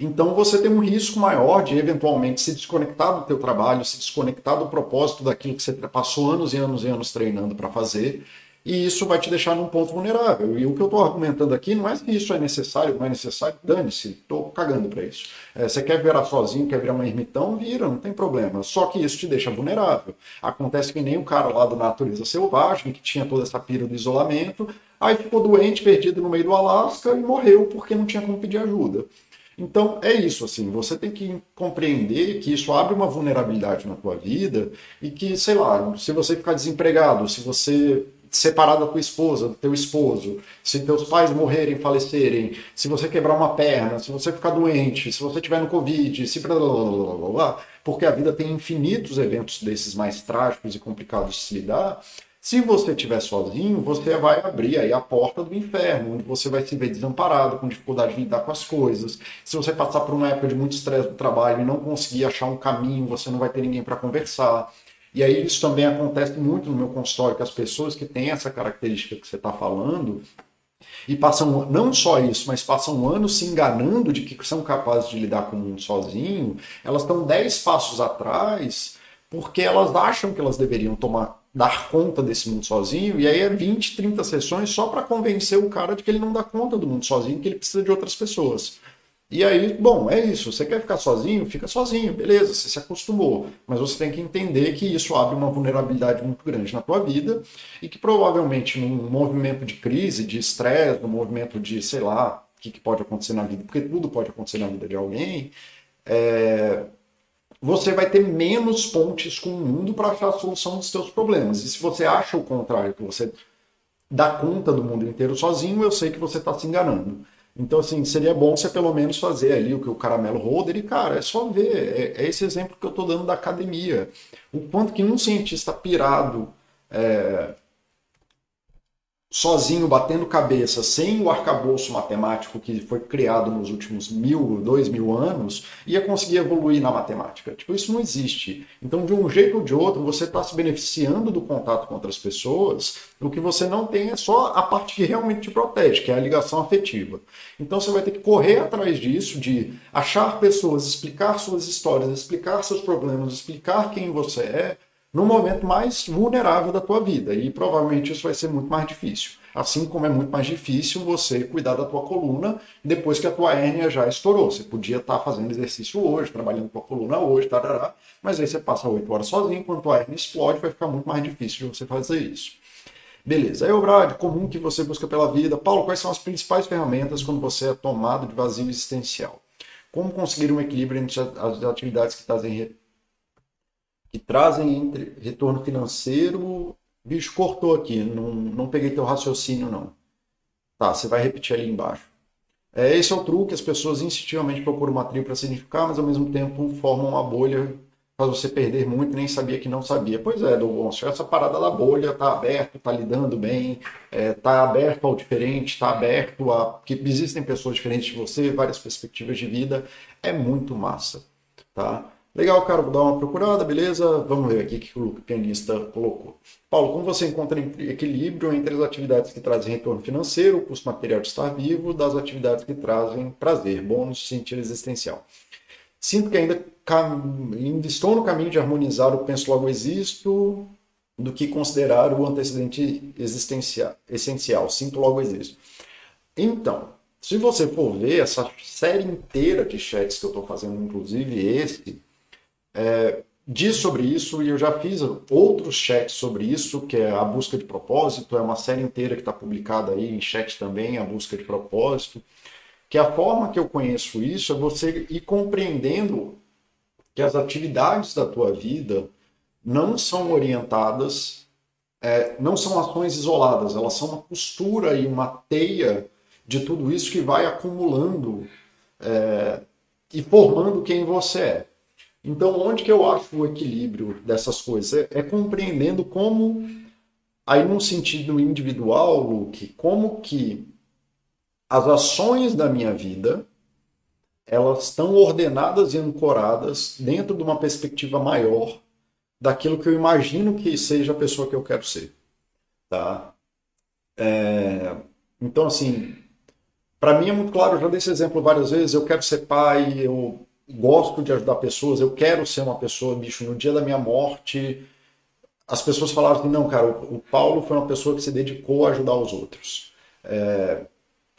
Então você tem um risco maior de eventualmente se desconectar do teu trabalho, se desconectar do propósito daquilo que você passou anos e anos e anos treinando para fazer, e isso vai te deixar num ponto vulnerável. E o que eu estou argumentando aqui não é se isso é necessário, não é necessário, dane-se, estou cagando para isso. É, você quer virar sozinho, quer virar um ermitão, vira, não tem problema. Só que isso te deixa vulnerável. Acontece que nem o cara lá do Natureza Selvagem, que tinha toda essa pira do isolamento, aí ficou doente, perdido no meio do Alasca e morreu porque não tinha como pedir ajuda. Então é isso, assim, você tem que compreender que isso abre uma vulnerabilidade na tua vida e que, sei lá, se você ficar desempregado, se você separar da tua esposa, do teu esposo, se teus pais morrerem, falecerem, se você quebrar uma perna, se você ficar doente, se você tiver no Covid, se porque a vida tem infinitos eventos desses mais trágicos e complicados de se lidar, se você estiver sozinho, você vai abrir aí a porta do inferno, onde você vai se ver desamparado, com dificuldade de lidar com as coisas. Se você passar por uma época de muito estresse do trabalho e não conseguir achar um caminho, você não vai ter ninguém para conversar. E aí isso também acontece muito no meu consultório, com as pessoas que têm essa característica que você está falando, e passam não só isso, mas passam anos se enganando de que são capazes de lidar com o mundo sozinho, elas estão dez passos atrás porque elas acham que elas deveriam tomar dar conta desse mundo sozinho, e aí é 20, 30 sessões só para convencer o cara de que ele não dá conta do mundo sozinho, que ele precisa de outras pessoas. E aí, bom, é isso. Você quer ficar sozinho? Fica sozinho, beleza, você se acostumou. Mas você tem que entender que isso abre uma vulnerabilidade muito grande na tua vida e que provavelmente num movimento de crise, de estresse, num movimento de, sei lá, o que, que, pode acontecer na vida, porque tudo pode acontecer na vida de alguém, é, você vai ter menos pontes com o mundo para achar a solução dos seus problemas. E se você acha o contrário, que você dá conta do mundo inteiro sozinho, eu sei que você está se enganando. Então, assim, seria bom você pelo menos fazer ali o que o Caramelo Holder, e, cara, é só ver. É, é esse exemplo que eu estou dando da academia. O quanto que um cientista pirado é, sozinho, batendo cabeça, sem o arcabouço matemático que foi criado nos últimos mil, dois mil anos, ia conseguir evoluir na matemática. Tipo, isso não existe. Então, de um jeito ou de outro, você está se beneficiando do contato com outras pessoas, o que você não tem é só a parte que realmente te protege, que é a ligação afetiva. Então, você vai ter que correr atrás disso, de achar pessoas, explicar suas histórias, explicar seus problemas, explicar quem você é, no momento mais vulnerável da tua vida. E provavelmente isso vai ser muito mais difícil. Assim como é muito mais difícil você cuidar da tua coluna depois que a tua hérnia já estourou. Você podia estar fazendo exercício hoje, trabalhando com a coluna hoje, tarará, mas aí você passa oito horas sozinho, quando a tua hérnia explode, vai ficar muito mais difícil de você fazer isso. Beleza. Aí, o comum que você busca pela vida. Paulo, quais são as principais ferramentas quando você é tomado de vazio existencial? Como conseguir um equilíbrio entre as atividades que trazem que trazem entre retorno financeiro. Bicho, cortou aqui, não, não peguei teu raciocínio, não. Tá, você vai repetir ali embaixo. É, esse é o truque, as pessoas instintivamente procuram uma tribo para significar, mas ao mesmo tempo formam uma bolha faz você perder muito nem sabia que não sabia. Pois é, Dolgoncio, essa parada da bolha tá aberto, tá lidando bem, é, tá aberto ao diferente, tá aberto a que existem pessoas diferentes de você, várias perspectivas de vida, é muito massa, tá? Legal, cara, vou dar uma procurada, beleza? Vamos ver aqui o que o pianista colocou. Paulo, como você encontra equilíbrio entre as atividades que trazem retorno financeiro, o custo material de estar vivo, das atividades que trazem prazer, bônus, sentido existencial? Sinto que ainda, ainda estou no caminho de harmonizar o penso logo existo do que considerar o antecedente existencial, essencial. Sinto logo existo. Então, se você for ver essa série inteira de chats que eu estou fazendo, inclusive esse, é, diz sobre isso e eu já fiz outros chats sobre isso, que é a busca de propósito, é uma série inteira que está publicada aí em chat também, a busca de propósito. Que a forma que eu conheço isso é você ir compreendendo que as atividades da tua vida não são orientadas, é, não são ações isoladas, elas são uma costura e uma teia de tudo isso que vai acumulando é, e formando quem você é. Então, onde que eu acho o equilíbrio dessas coisas? É, é compreendendo como, aí num sentido individual, Luke, como que as ações da minha vida elas estão ordenadas e ancoradas dentro de uma perspectiva maior daquilo que eu imagino que seja a pessoa que eu quero ser, tá? É... Então, assim, para mim é muito claro, eu já dei esse exemplo várias vezes, eu quero ser pai, eu gosto de ajudar pessoas, eu quero ser uma pessoa, bicho, no dia da minha morte, as pessoas falaram assim, não, cara, o Paulo foi uma pessoa que se dedicou a ajudar os outros. É,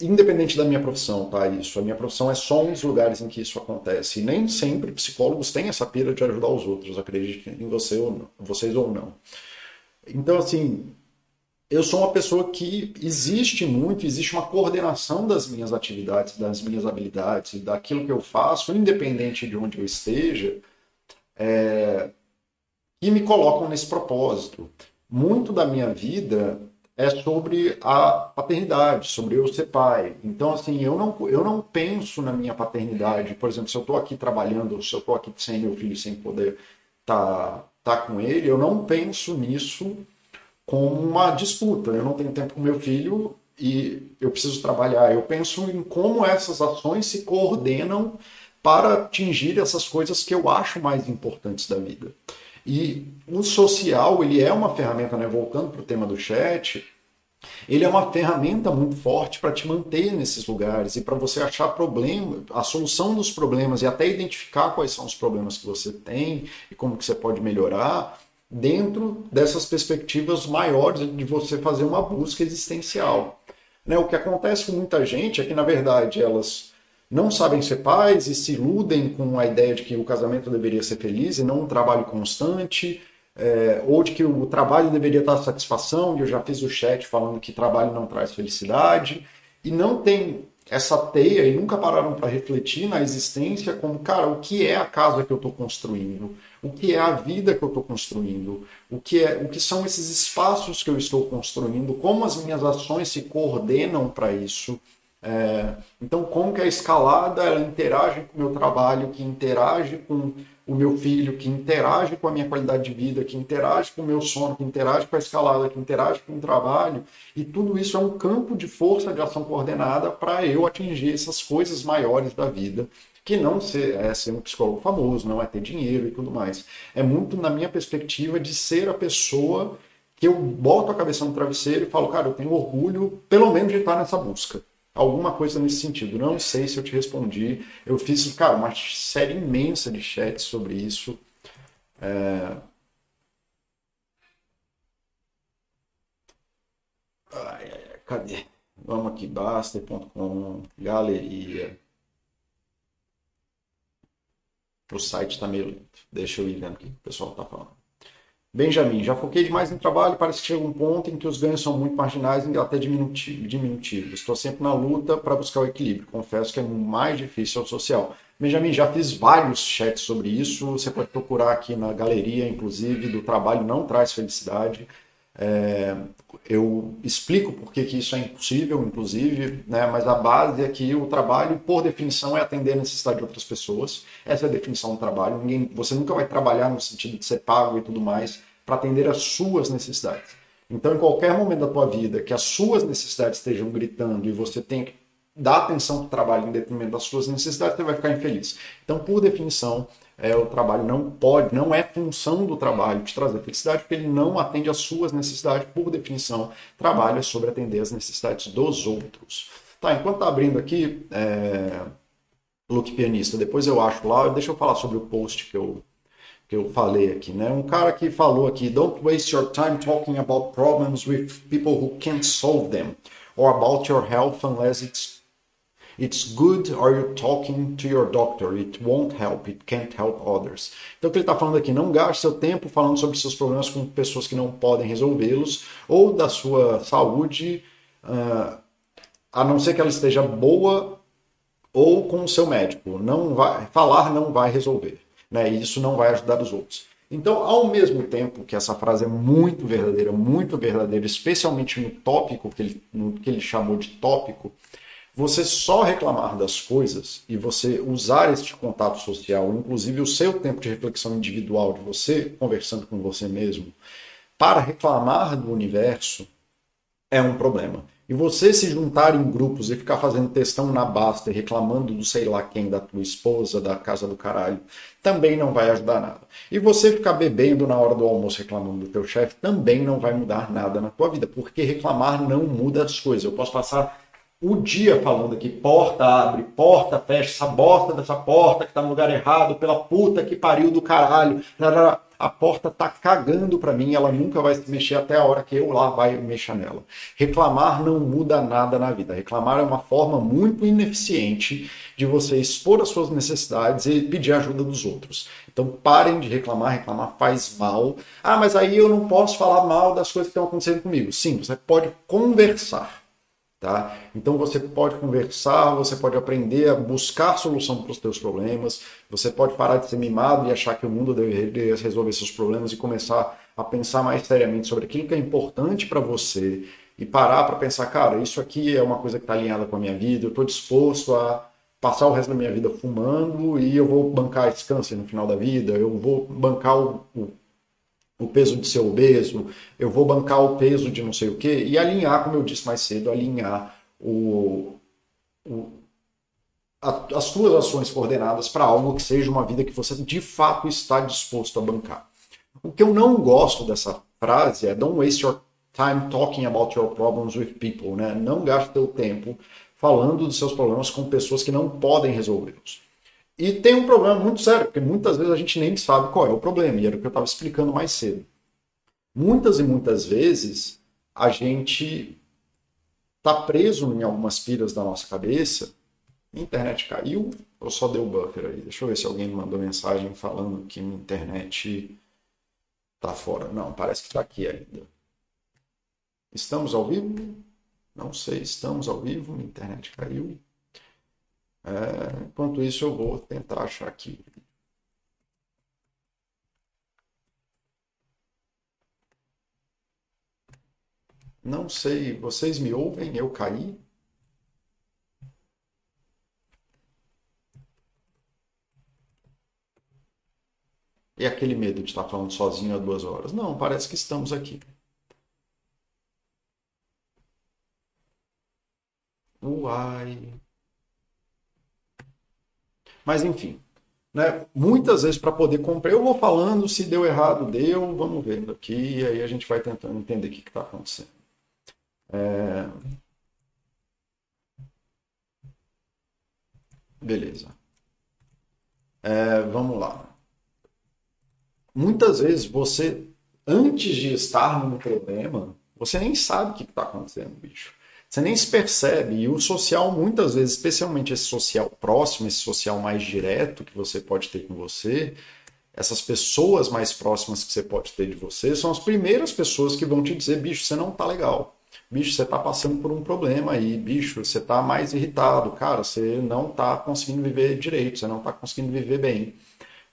independente da minha profissão, tá? Isso, a minha profissão é só um dos lugares em que isso acontece. E nem sempre psicólogos têm essa pira de ajudar os outros, acredite em você ou não, vocês ou não. Então, assim, eu sou uma pessoa que existe muito, existe uma coordenação das minhas atividades, das minhas habilidades, daquilo que eu faço, independente de onde eu esteja, é, que me colocam nesse propósito. Muito da minha vida é sobre a paternidade, sobre eu ser pai. Então, assim, eu não, eu não penso na minha paternidade. Por exemplo, se eu estou aqui trabalhando, se eu estou aqui sem meu filho, sem poder estar tá, tá com ele, eu não penso nisso como uma disputa. Eu não tenho tempo com meu filho e eu preciso trabalhar. Eu penso em como essas ações se coordenam para atingir essas coisas que eu acho mais importantes da vida. E o social, ele é uma ferramenta, né? voltando para o tema do chat, ele é uma ferramenta muito forte para te manter nesses lugares e para você achar problema, a solução dos problemas e até identificar quais são os problemas que você tem e como que você pode melhorar dentro dessas perspectivas maiores de você fazer uma busca existencial. Né? O que acontece com muita gente é que, na verdade, elas não sabem ser pais e se iludem com a ideia de que o casamento deveria ser feliz e não um trabalho constante, é, ou de que o trabalho deveria dar satisfação, e eu já fiz o chat falando que trabalho não traz felicidade, e não tem essa teia e nunca pararam para refletir na existência como, cara, o que é a casa que eu estou construindo? O que é a vida que eu estou construindo? O que, é, o que são esses espaços que eu estou construindo? Como as minhas ações se coordenam para isso? É, então, como que a escalada ela interage com o meu trabalho, que interage com o meu filho, que interage com a minha qualidade de vida, que interage com o meu sono, que interage com a escalada, que interage com o trabalho, e tudo isso é um campo de força de ação coordenada para eu atingir essas coisas maiores da vida, que não ser, é ser um psicólogo famoso, não é ter dinheiro e tudo mais. É muito na minha perspectiva de ser a pessoa que eu boto a cabeça no travesseiro e falo, cara, eu tenho orgulho, pelo menos, de estar nessa busca alguma coisa nesse sentido. Não sei se eu te respondi. Eu fiz, cara, uma série imensa de chats sobre isso. É... Ai, ai, cadê? Vamos aqui, Baster.com, galeria. O site está meio lento. Deixa eu ir vendo o que o pessoal está falando. Benjamin, já foquei demais no trabalho, parece que chega um ponto em que os ganhos são muito marginais e até diminutivos. Estou sempre na luta para buscar o equilíbrio. Confesso que é mais difícil o social. Benjamin, já fiz vários chats sobre isso. Você pode procurar aqui na galeria, inclusive, do Trabalho Não Traz Felicidade. É, eu explico por que, isso é impossível, inclusive, né, mas a base é que o trabalho, por definição, é atender a necessidade de outras pessoas. Essa é a definição do trabalho. Ninguém, você nunca vai trabalhar no sentido de ser pago e tudo mais para atender às suas necessidades. Então, em qualquer momento da tua vida que as suas necessidades estejam gritando e você tem que dar atenção para o trabalho em detrimento das suas necessidades, você vai ficar infeliz. Então, por definição, é, o trabalho não pode, não é função do trabalho te trazer felicidade, porque ele não atende às suas necessidades, por definição. Trabalho é sobre atender às necessidades dos outros. Tá, enquanto tá abrindo aqui, é, Look Pianista, depois eu acho lá, deixa eu falar sobre o post que eu, que eu falei aqui, né? Um cara que falou aqui, don't waste your time talking about problems with people who can't solve them, or about your health unless it's It's good are you talking to your doctor. It won't help. It can't help others. Então, o que ele está falando aqui, não gaste seu tempo falando sobre seus problemas com pessoas que não podem resolvê-los ou da sua saúde, uh, a não ser que ela esteja boa ou com o seu médico. Não vai falar não vai resolver, né? E isso não vai ajudar os outros. Então, ao mesmo tempo que essa frase é muito verdadeira, muito verdadeira, especialmente no tópico que ele, no que ele chamou de tópico, você só reclamar das coisas e você usar este contato social, inclusive o seu tempo de reflexão individual de você conversando com você mesmo, para reclamar do universo é um problema. E você se juntar em grupos e ficar fazendo textão na basta e reclamando do sei lá quem, da tua esposa, da casa do caralho, também não vai ajudar nada. E você ficar bebendo na hora do almoço reclamando do teu chefe também não vai mudar nada na tua vida, porque reclamar não muda as coisas. Eu posso passar o dia falando aqui, porta abre, porta fecha, essa bosta dessa porta que tá no lugar errado, pela puta que pariu do caralho a porta tá cagando para mim, ela nunca vai se mexer até a hora que eu lá vai mexer nela. Reclamar não muda nada na vida. Reclamar é uma forma muito ineficiente de você expor as suas necessidades e pedir ajuda dos outros. Então parem de reclamar, reclamar faz mal. Ah, mas aí eu não posso falar mal das coisas que estão acontecendo comigo. Sim, você pode conversar Tá? Então você pode conversar, você pode aprender a buscar solução para os seus problemas, você pode parar de ser mimado e achar que o mundo deveria resolver seus problemas e começar a pensar mais seriamente sobre aquilo que é importante para você e parar para pensar, cara, isso aqui é uma coisa que está alinhada com a minha vida, eu estou disposto a passar o resto da minha vida fumando e eu vou bancar esse câncer no final da vida, eu vou bancar o, o o peso de ser obeso, eu vou bancar o peso de não sei o quê, e alinhar, como eu disse mais cedo, alinhar o, o a, as suas ações coordenadas para algo que seja uma vida que você de fato está disposto a bancar. O que eu não gosto dessa frase é don't waste your time talking about your problems with people, né? Não gaste seu tempo falando dos seus problemas com pessoas que não podem resolvê-los. E tem um problema muito sério, porque muitas vezes a gente nem sabe qual é o problema, e era o que eu estava explicando mais cedo. Muitas e muitas vezes a gente está preso em algumas pilhas da nossa cabeça. A internet caiu ou só deu buffer aí? Deixa eu ver se alguém me mandou mensagem falando que minha internet está fora. Não, parece que está aqui ainda. Estamos ao vivo? Não sei, estamos ao vivo, minha internet caiu. É, enquanto isso, eu vou tentar achar aqui. Não sei, vocês me ouvem? Eu caí? E aquele medo de estar falando sozinho há duas horas? Não, parece que estamos aqui. Uai. Mas enfim, né? muitas vezes para poder comprar, eu vou falando, se deu errado, deu, vamos vendo aqui, e aí a gente vai tentando entender o que está acontecendo. É... Beleza. É, vamos lá. Muitas vezes você, antes de estar no problema, você nem sabe o que está acontecendo, bicho. Você nem se percebe. E o social, muitas vezes, especialmente esse social próximo, esse social mais direto que você pode ter com você, essas pessoas mais próximas que você pode ter de você, são as primeiras pessoas que vão te dizer: bicho, você não tá legal. Bicho, você tá passando por um problema aí. Bicho, você tá mais irritado. Cara, você não tá conseguindo viver direito, você não tá conseguindo viver bem.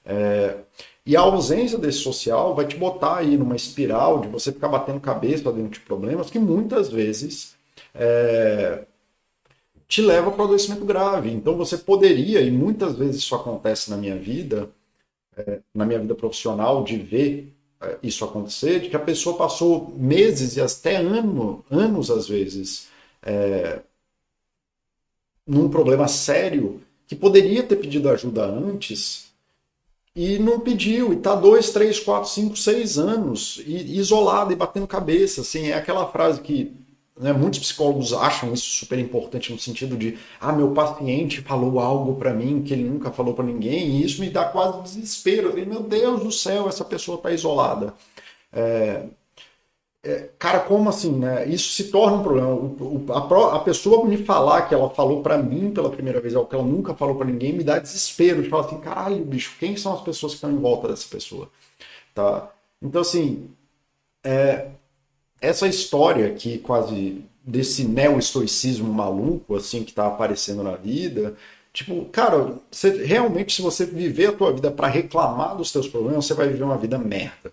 É... E a ausência desse social vai te botar aí numa espiral de você ficar batendo cabeça dentro de problemas que muitas vezes é, te leva para o adoecimento grave. Então você poderia, e muitas vezes isso acontece na minha vida, é, na minha vida profissional, de ver é, isso acontecer, de que a pessoa passou meses e até ano, anos às vezes é, num problema sério que poderia ter pedido ajuda antes e não pediu, e tá dois, três, quatro, cinco, seis anos e, isolado e batendo cabeça, assim, é aquela frase que né? Muitos psicólogos acham isso super importante no sentido de, ah, meu paciente falou algo para mim que ele nunca falou para ninguém, e isso me dá quase desespero. Falei, meu Deus do céu, essa pessoa está isolada. É... é, cara, como assim, né? Isso se torna um problema. O, o, a, a, pessoa me falar que ela falou para mim pela primeira vez algo que ela nunca falou para ninguém me dá desespero de falar assim, caralho, bicho, quem são as pessoas que estão em volta dessa pessoa, tá? Então assim, é, essa história aqui quase desse neo-estoicismo maluco assim que tá aparecendo na vida, tipo, cara, você, realmente se você viver a tua vida para reclamar dos teus problemas, você vai viver uma vida merda.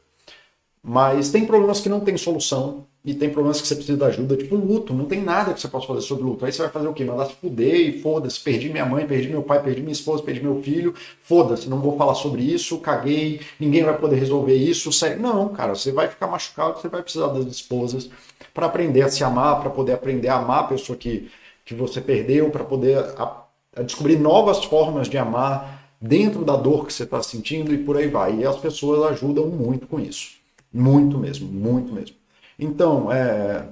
Mas tem problemas que não tem solução e tem problemas que você precisa de ajuda, tipo luto, não tem nada que você possa fazer sobre luto. Aí você vai fazer o quê? Mandar se fuder e foda-se, perdi minha mãe, perdi meu pai, perdi minha esposa, perdi meu filho, foda-se, não vou falar sobre isso, caguei, ninguém vai poder resolver isso. Não, cara, você vai ficar machucado, você vai precisar das esposas para aprender a se amar, para poder aprender a amar a pessoa que, que você perdeu, para poder a, a descobrir novas formas de amar dentro da dor que você está sentindo e por aí vai. E as pessoas ajudam muito com isso. Muito mesmo, muito mesmo. Então, é...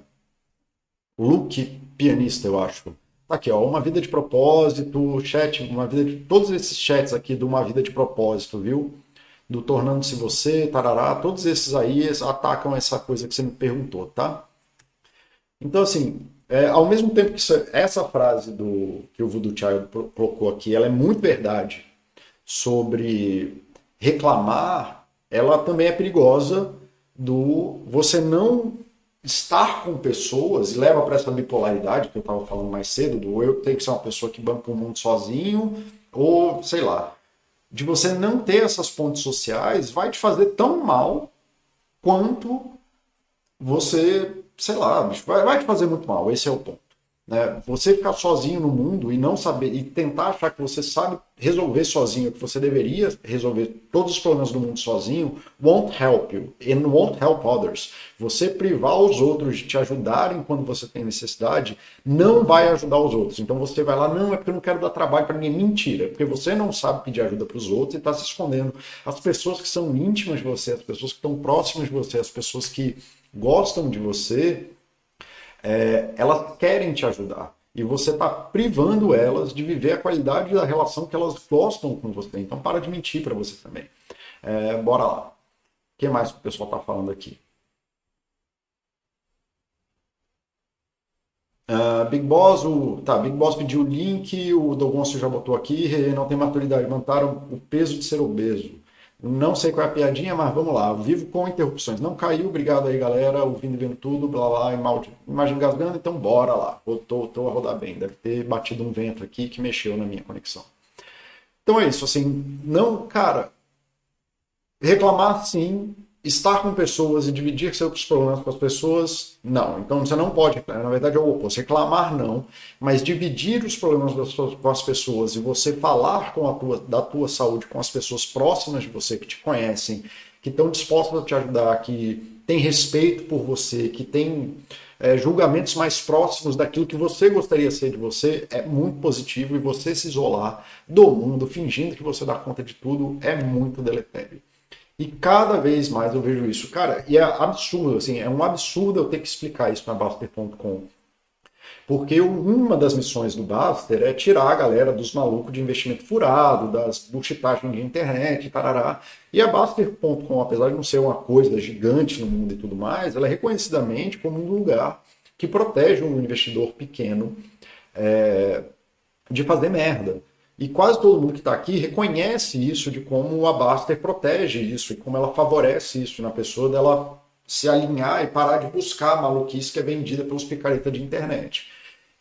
Luke Pianista, eu acho. Tá aqui, ó, uma vida de propósito, chat, uma vida de. Todos esses chats aqui de uma vida de propósito, viu? Do Tornando-se Você, tarará, todos esses aí atacam essa coisa que você me perguntou, tá? Então, assim, é, ao mesmo tempo que isso, essa frase do que o Voodoo Child colocou aqui, ela é muito verdade sobre reclamar, ela também é perigosa do você não estar com pessoas e leva para essa bipolaridade que eu estava falando mais cedo, do eu tenho que ser uma pessoa que banca o mundo sozinho, ou sei lá, de você não ter essas pontes sociais, vai te fazer tão mal quanto você, sei lá, vai, vai te fazer muito mal. Esse é o ponto. Né? Você ficar sozinho no mundo e não saber e tentar achar que você sabe resolver sozinho, que você deveria resolver todos os problemas do mundo sozinho, won't help you and won't help others. Você privar os outros de te ajudarem quando você tem necessidade não vai ajudar os outros. Então você vai lá, não, é porque eu não quero dar trabalho para ninguém. Mentira, porque você não sabe pedir ajuda para os outros e está se escondendo. As pessoas que são íntimas de você, as pessoas que estão próximas de você, as pessoas que gostam de você, é, elas querem te ajudar. E você está privando elas de viver a qualidade da relação que elas gostam com você. Então para de mentir para você também. É, bora lá. O que mais que o pessoal está falando aqui? Uh, Big Boss, o, tá, Big Boss pediu o link, o Dogoncio já botou aqui, não tem maturidade, mantaram o peso de ser obeso. Não sei qual é a piadinha, mas vamos lá. Vivo com interrupções. Não caiu, obrigado aí, galera. Ouvindo e vendo tudo, blá blá, imagem gasgando, então bora lá. Tô, tô a rodar bem. Deve ter batido um vento aqui que mexeu na minha conexão. Então é isso, assim, não, cara, reclamar sim, estar com pessoas e dividir seus problemas com as pessoas, não. Então você não pode, na verdade é o oposto, reclamar não, mas dividir os problemas com as pessoas e você falar com a tua, da tua saúde com as pessoas próximas de você, que te conhecem, que estão dispostas a te ajudar, que têm respeito por você, que têm é, julgamentos mais próximos daquilo que você gostaria ser de você, é muito positivo e você se isolar do mundo, fingindo que você dá conta de tudo, é muito deletério. E cada vez mais eu vejo isso. Cara, e é absurdo, assim, é um absurdo eu ter que explicar isso na Baster.com. Porque uma das missões do Baster é tirar a galera dos malucos de investimento furado, das buchitagens de internet, tarará. E a Baster.com, apesar de não ser uma coisa gigante no mundo e tudo mais, ela é reconhecidamente como um lugar que protege um investidor pequeno é, de fazer merda. E quase todo mundo que está aqui reconhece isso de como a Baster protege isso e como ela favorece isso na pessoa dela se alinhar e parar de buscar a maluquice que é vendida pelos picaretas de internet.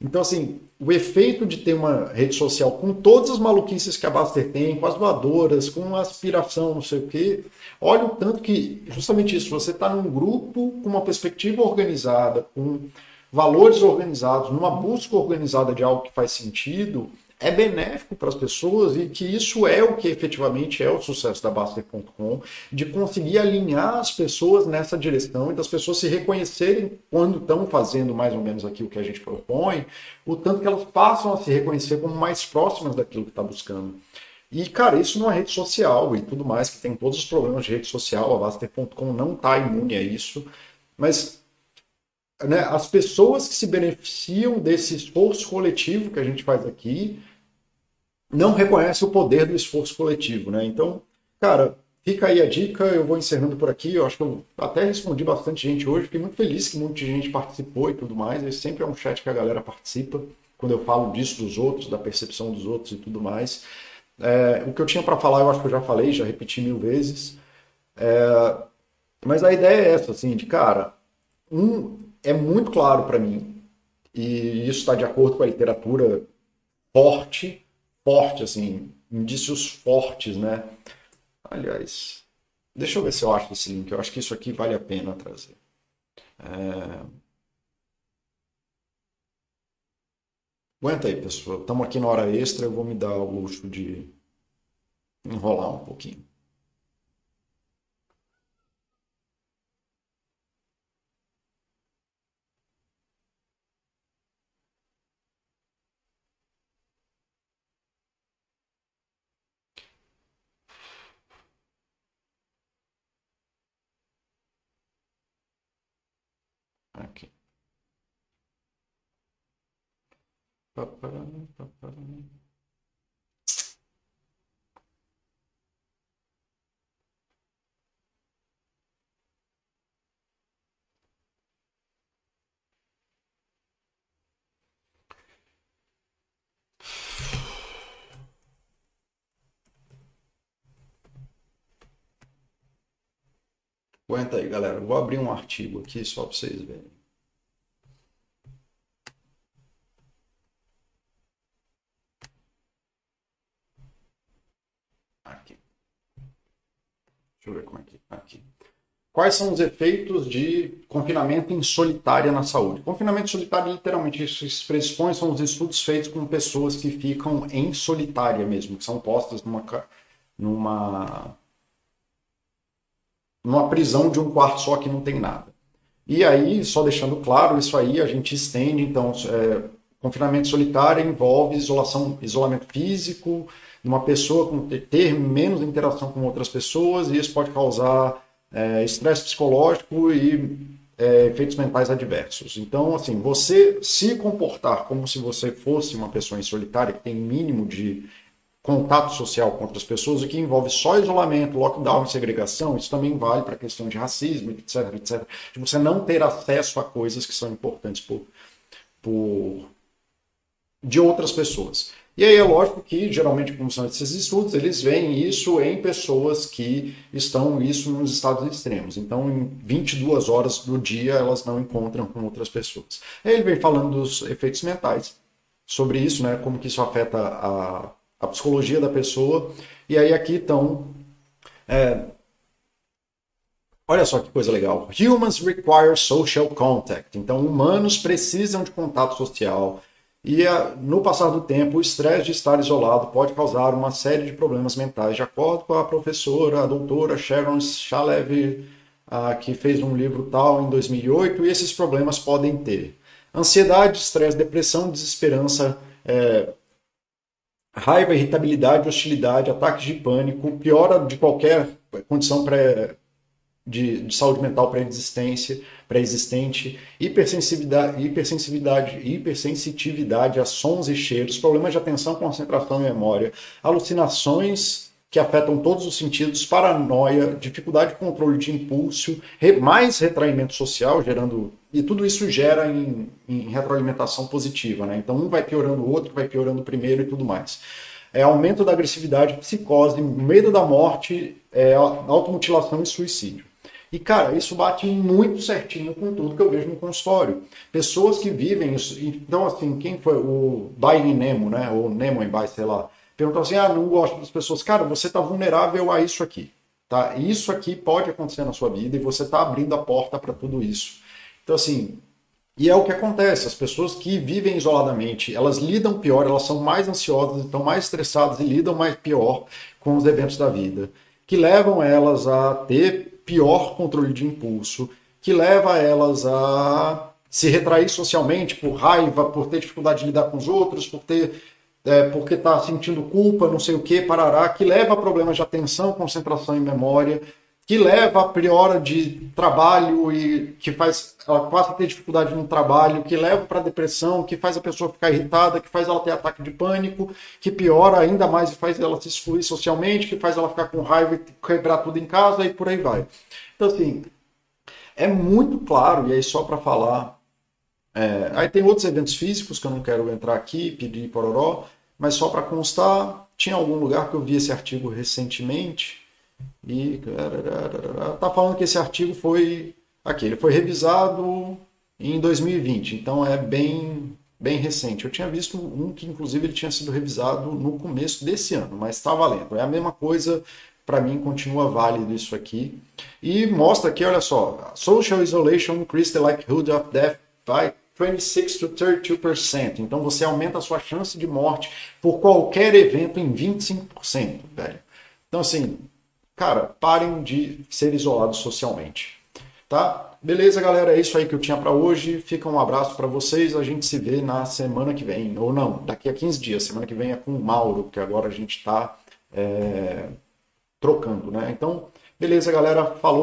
Então, assim, o efeito de ter uma rede social com todas as maluquices que a Baster tem, com as doadoras, com a aspiração, não sei o quê, olha o tanto que, justamente isso, você está num grupo com uma perspectiva organizada, com valores organizados, numa busca organizada de algo que faz sentido, é benéfico para as pessoas e que isso é o que efetivamente é o sucesso da Baster.com, de conseguir alinhar as pessoas nessa direção e das pessoas se reconhecerem quando estão fazendo mais ou menos aquilo que a gente propõe, o tanto que elas passam a se reconhecer como mais próximas daquilo que está buscando. E, cara, isso numa rede social e tudo mais, que tem todos os problemas de rede social, a Baster.com não está imune a isso, mas né, as pessoas que se beneficiam desse esforço coletivo que a gente faz aqui não reconhecem o poder do esforço coletivo. Né? Então, cara, fica aí a dica, eu vou encerrando por aqui. Eu acho que eu até respondi bastante gente hoje. Fiquei muito feliz que muita gente participou e tudo mais. Esse sempre é um chat que a galera participa quando eu falo disso dos outros, da percepção dos outros e tudo mais. É, o que eu tinha para falar, eu acho que eu já falei, já repeti mil vezes. É, mas a ideia é essa, assim, de cara, um é muito claro para mim e isso está de acordo com a literatura forte, forte, assim, indícios fortes, né? Aliás, deixa eu ver se eu acho esse link. Eu acho que isso aqui vale a pena trazer. É... Aguenta aí, pessoal. Estamos aqui na hora extra. Eu vou me dar o luxo de enrolar um pouquinho. Aqui. Aguenta aí, galera. Vou abrir um artigo aqui só para vocês verem. Aqui. Deixa eu ver como é que. Aqui. Quais são os efeitos de confinamento em solitária na saúde? Confinamento solitário, literalmente, isso se pressupõe são os estudos feitos com pessoas que ficam em solitária mesmo, que são postas numa, numa numa prisão de um quarto só que não tem nada. E aí, só deixando claro, isso aí a gente estende, então, é, confinamento solitário envolve isolação, isolamento físico, de uma pessoa com, ter menos interação com outras pessoas, e isso pode causar é, estresse é, psicológico e é, efeitos mentais adversos. Então, assim, você se comportar como se você fosse uma pessoa em solitária, que tem mínimo de contato social com outras pessoas, o que envolve só isolamento, lockdown segregação, isso também vale para a questão de racismo, etc, etc. De você não ter acesso a coisas que são importantes por, por de outras pessoas. E aí é lógico que, geralmente, como são esses estudos, eles veem isso em pessoas que estão isso nos estados extremos. Então, em 22 horas do dia, elas não encontram com outras pessoas. Aí ele vem falando dos efeitos mentais, sobre isso, né, como que isso afeta a a psicologia da pessoa. E aí aqui estão. É, olha só que coisa legal. Humans require social contact. Então, humanos precisam de contato social. E no passar do tempo, o estresse de estar isolado pode causar uma série de problemas mentais, de acordo com a professora, a doutora Sharon Shalev, que fez um livro tal em 2008, e esses problemas podem ter. Ansiedade, estresse, depressão, desesperança, é, raiva, irritabilidade, hostilidade, ataques de pânico, piora de qualquer condição pré, de, de, saúde mental pré-existência, pré-existente, hipersensibilidade, hipersensibilidade, hipersensitividade a sons e cheiros, problemas de atenção, concentração e memória, alucinações que afetam todos os sentidos, paranoia, dificuldade de controle de impulso, mais retraimento social, gerando. E tudo isso gera em, em retroalimentação positiva, né? Então um vai piorando o outro, vai piorando o primeiro e tudo mais. É aumento da agressividade, psicose, medo da morte, é, automutilação e suicídio. E, cara, isso bate muito certinho com tudo que eu vejo no consultório. Pessoas que vivem. Então, assim, quem foi o Dying Nemo, né? Ou Nemo em By, sei lá perguntou assim: ah, não gosto das pessoas. Cara, você está vulnerável a isso aqui. Tá? Isso aqui pode acontecer na sua vida e você está abrindo a porta para tudo isso. Então, assim, e é o que acontece. As pessoas que vivem isoladamente, elas lidam pior, elas são mais ansiosas, estão mais estressadas e lidam mais pior com os eventos da vida, que levam elas a ter pior controle de impulso, que leva elas a se retrair socialmente por raiva, por ter dificuldade de lidar com os outros, por ter é, porque está sentindo culpa, não sei o que, parará, que leva a problemas de atenção, concentração e memória, que leva a piora de trabalho e que faz ela passa a ter dificuldade no trabalho, que leva para depressão, que faz a pessoa ficar irritada, que faz ela ter ataque de pânico, que piora ainda mais e faz ela se excluir socialmente, que faz ela ficar com raiva e quebrar tudo em casa e por aí vai. Então assim, é muito claro, e aí só para falar, é, aí tem outros eventos físicos que eu não quero entrar aqui, pedir pororó, mas só para constar, tinha algum lugar que eu vi esse artigo recentemente, e tá falando que esse artigo foi aqui, ele foi revisado em 2020, então é bem bem recente. Eu tinha visto um que inclusive ele tinha sido revisado no começo desse ano, mas está valendo. É a mesma coisa, para mim continua válido isso aqui. E mostra aqui, olha só, social isolation increase the likelihood of death by 26 to 32%. Então você aumenta a sua chance de morte por qualquer evento em 25%, velho. Então assim, cara, parem de ser isolados socialmente. Tá? Beleza, galera? É isso aí que eu tinha para hoje. Fica um abraço para vocês. A gente se vê na semana que vem. Ou não, daqui a 15 dias. Semana que vem é com o Mauro, que agora a gente está é, trocando, né? Então, beleza, galera. Falou.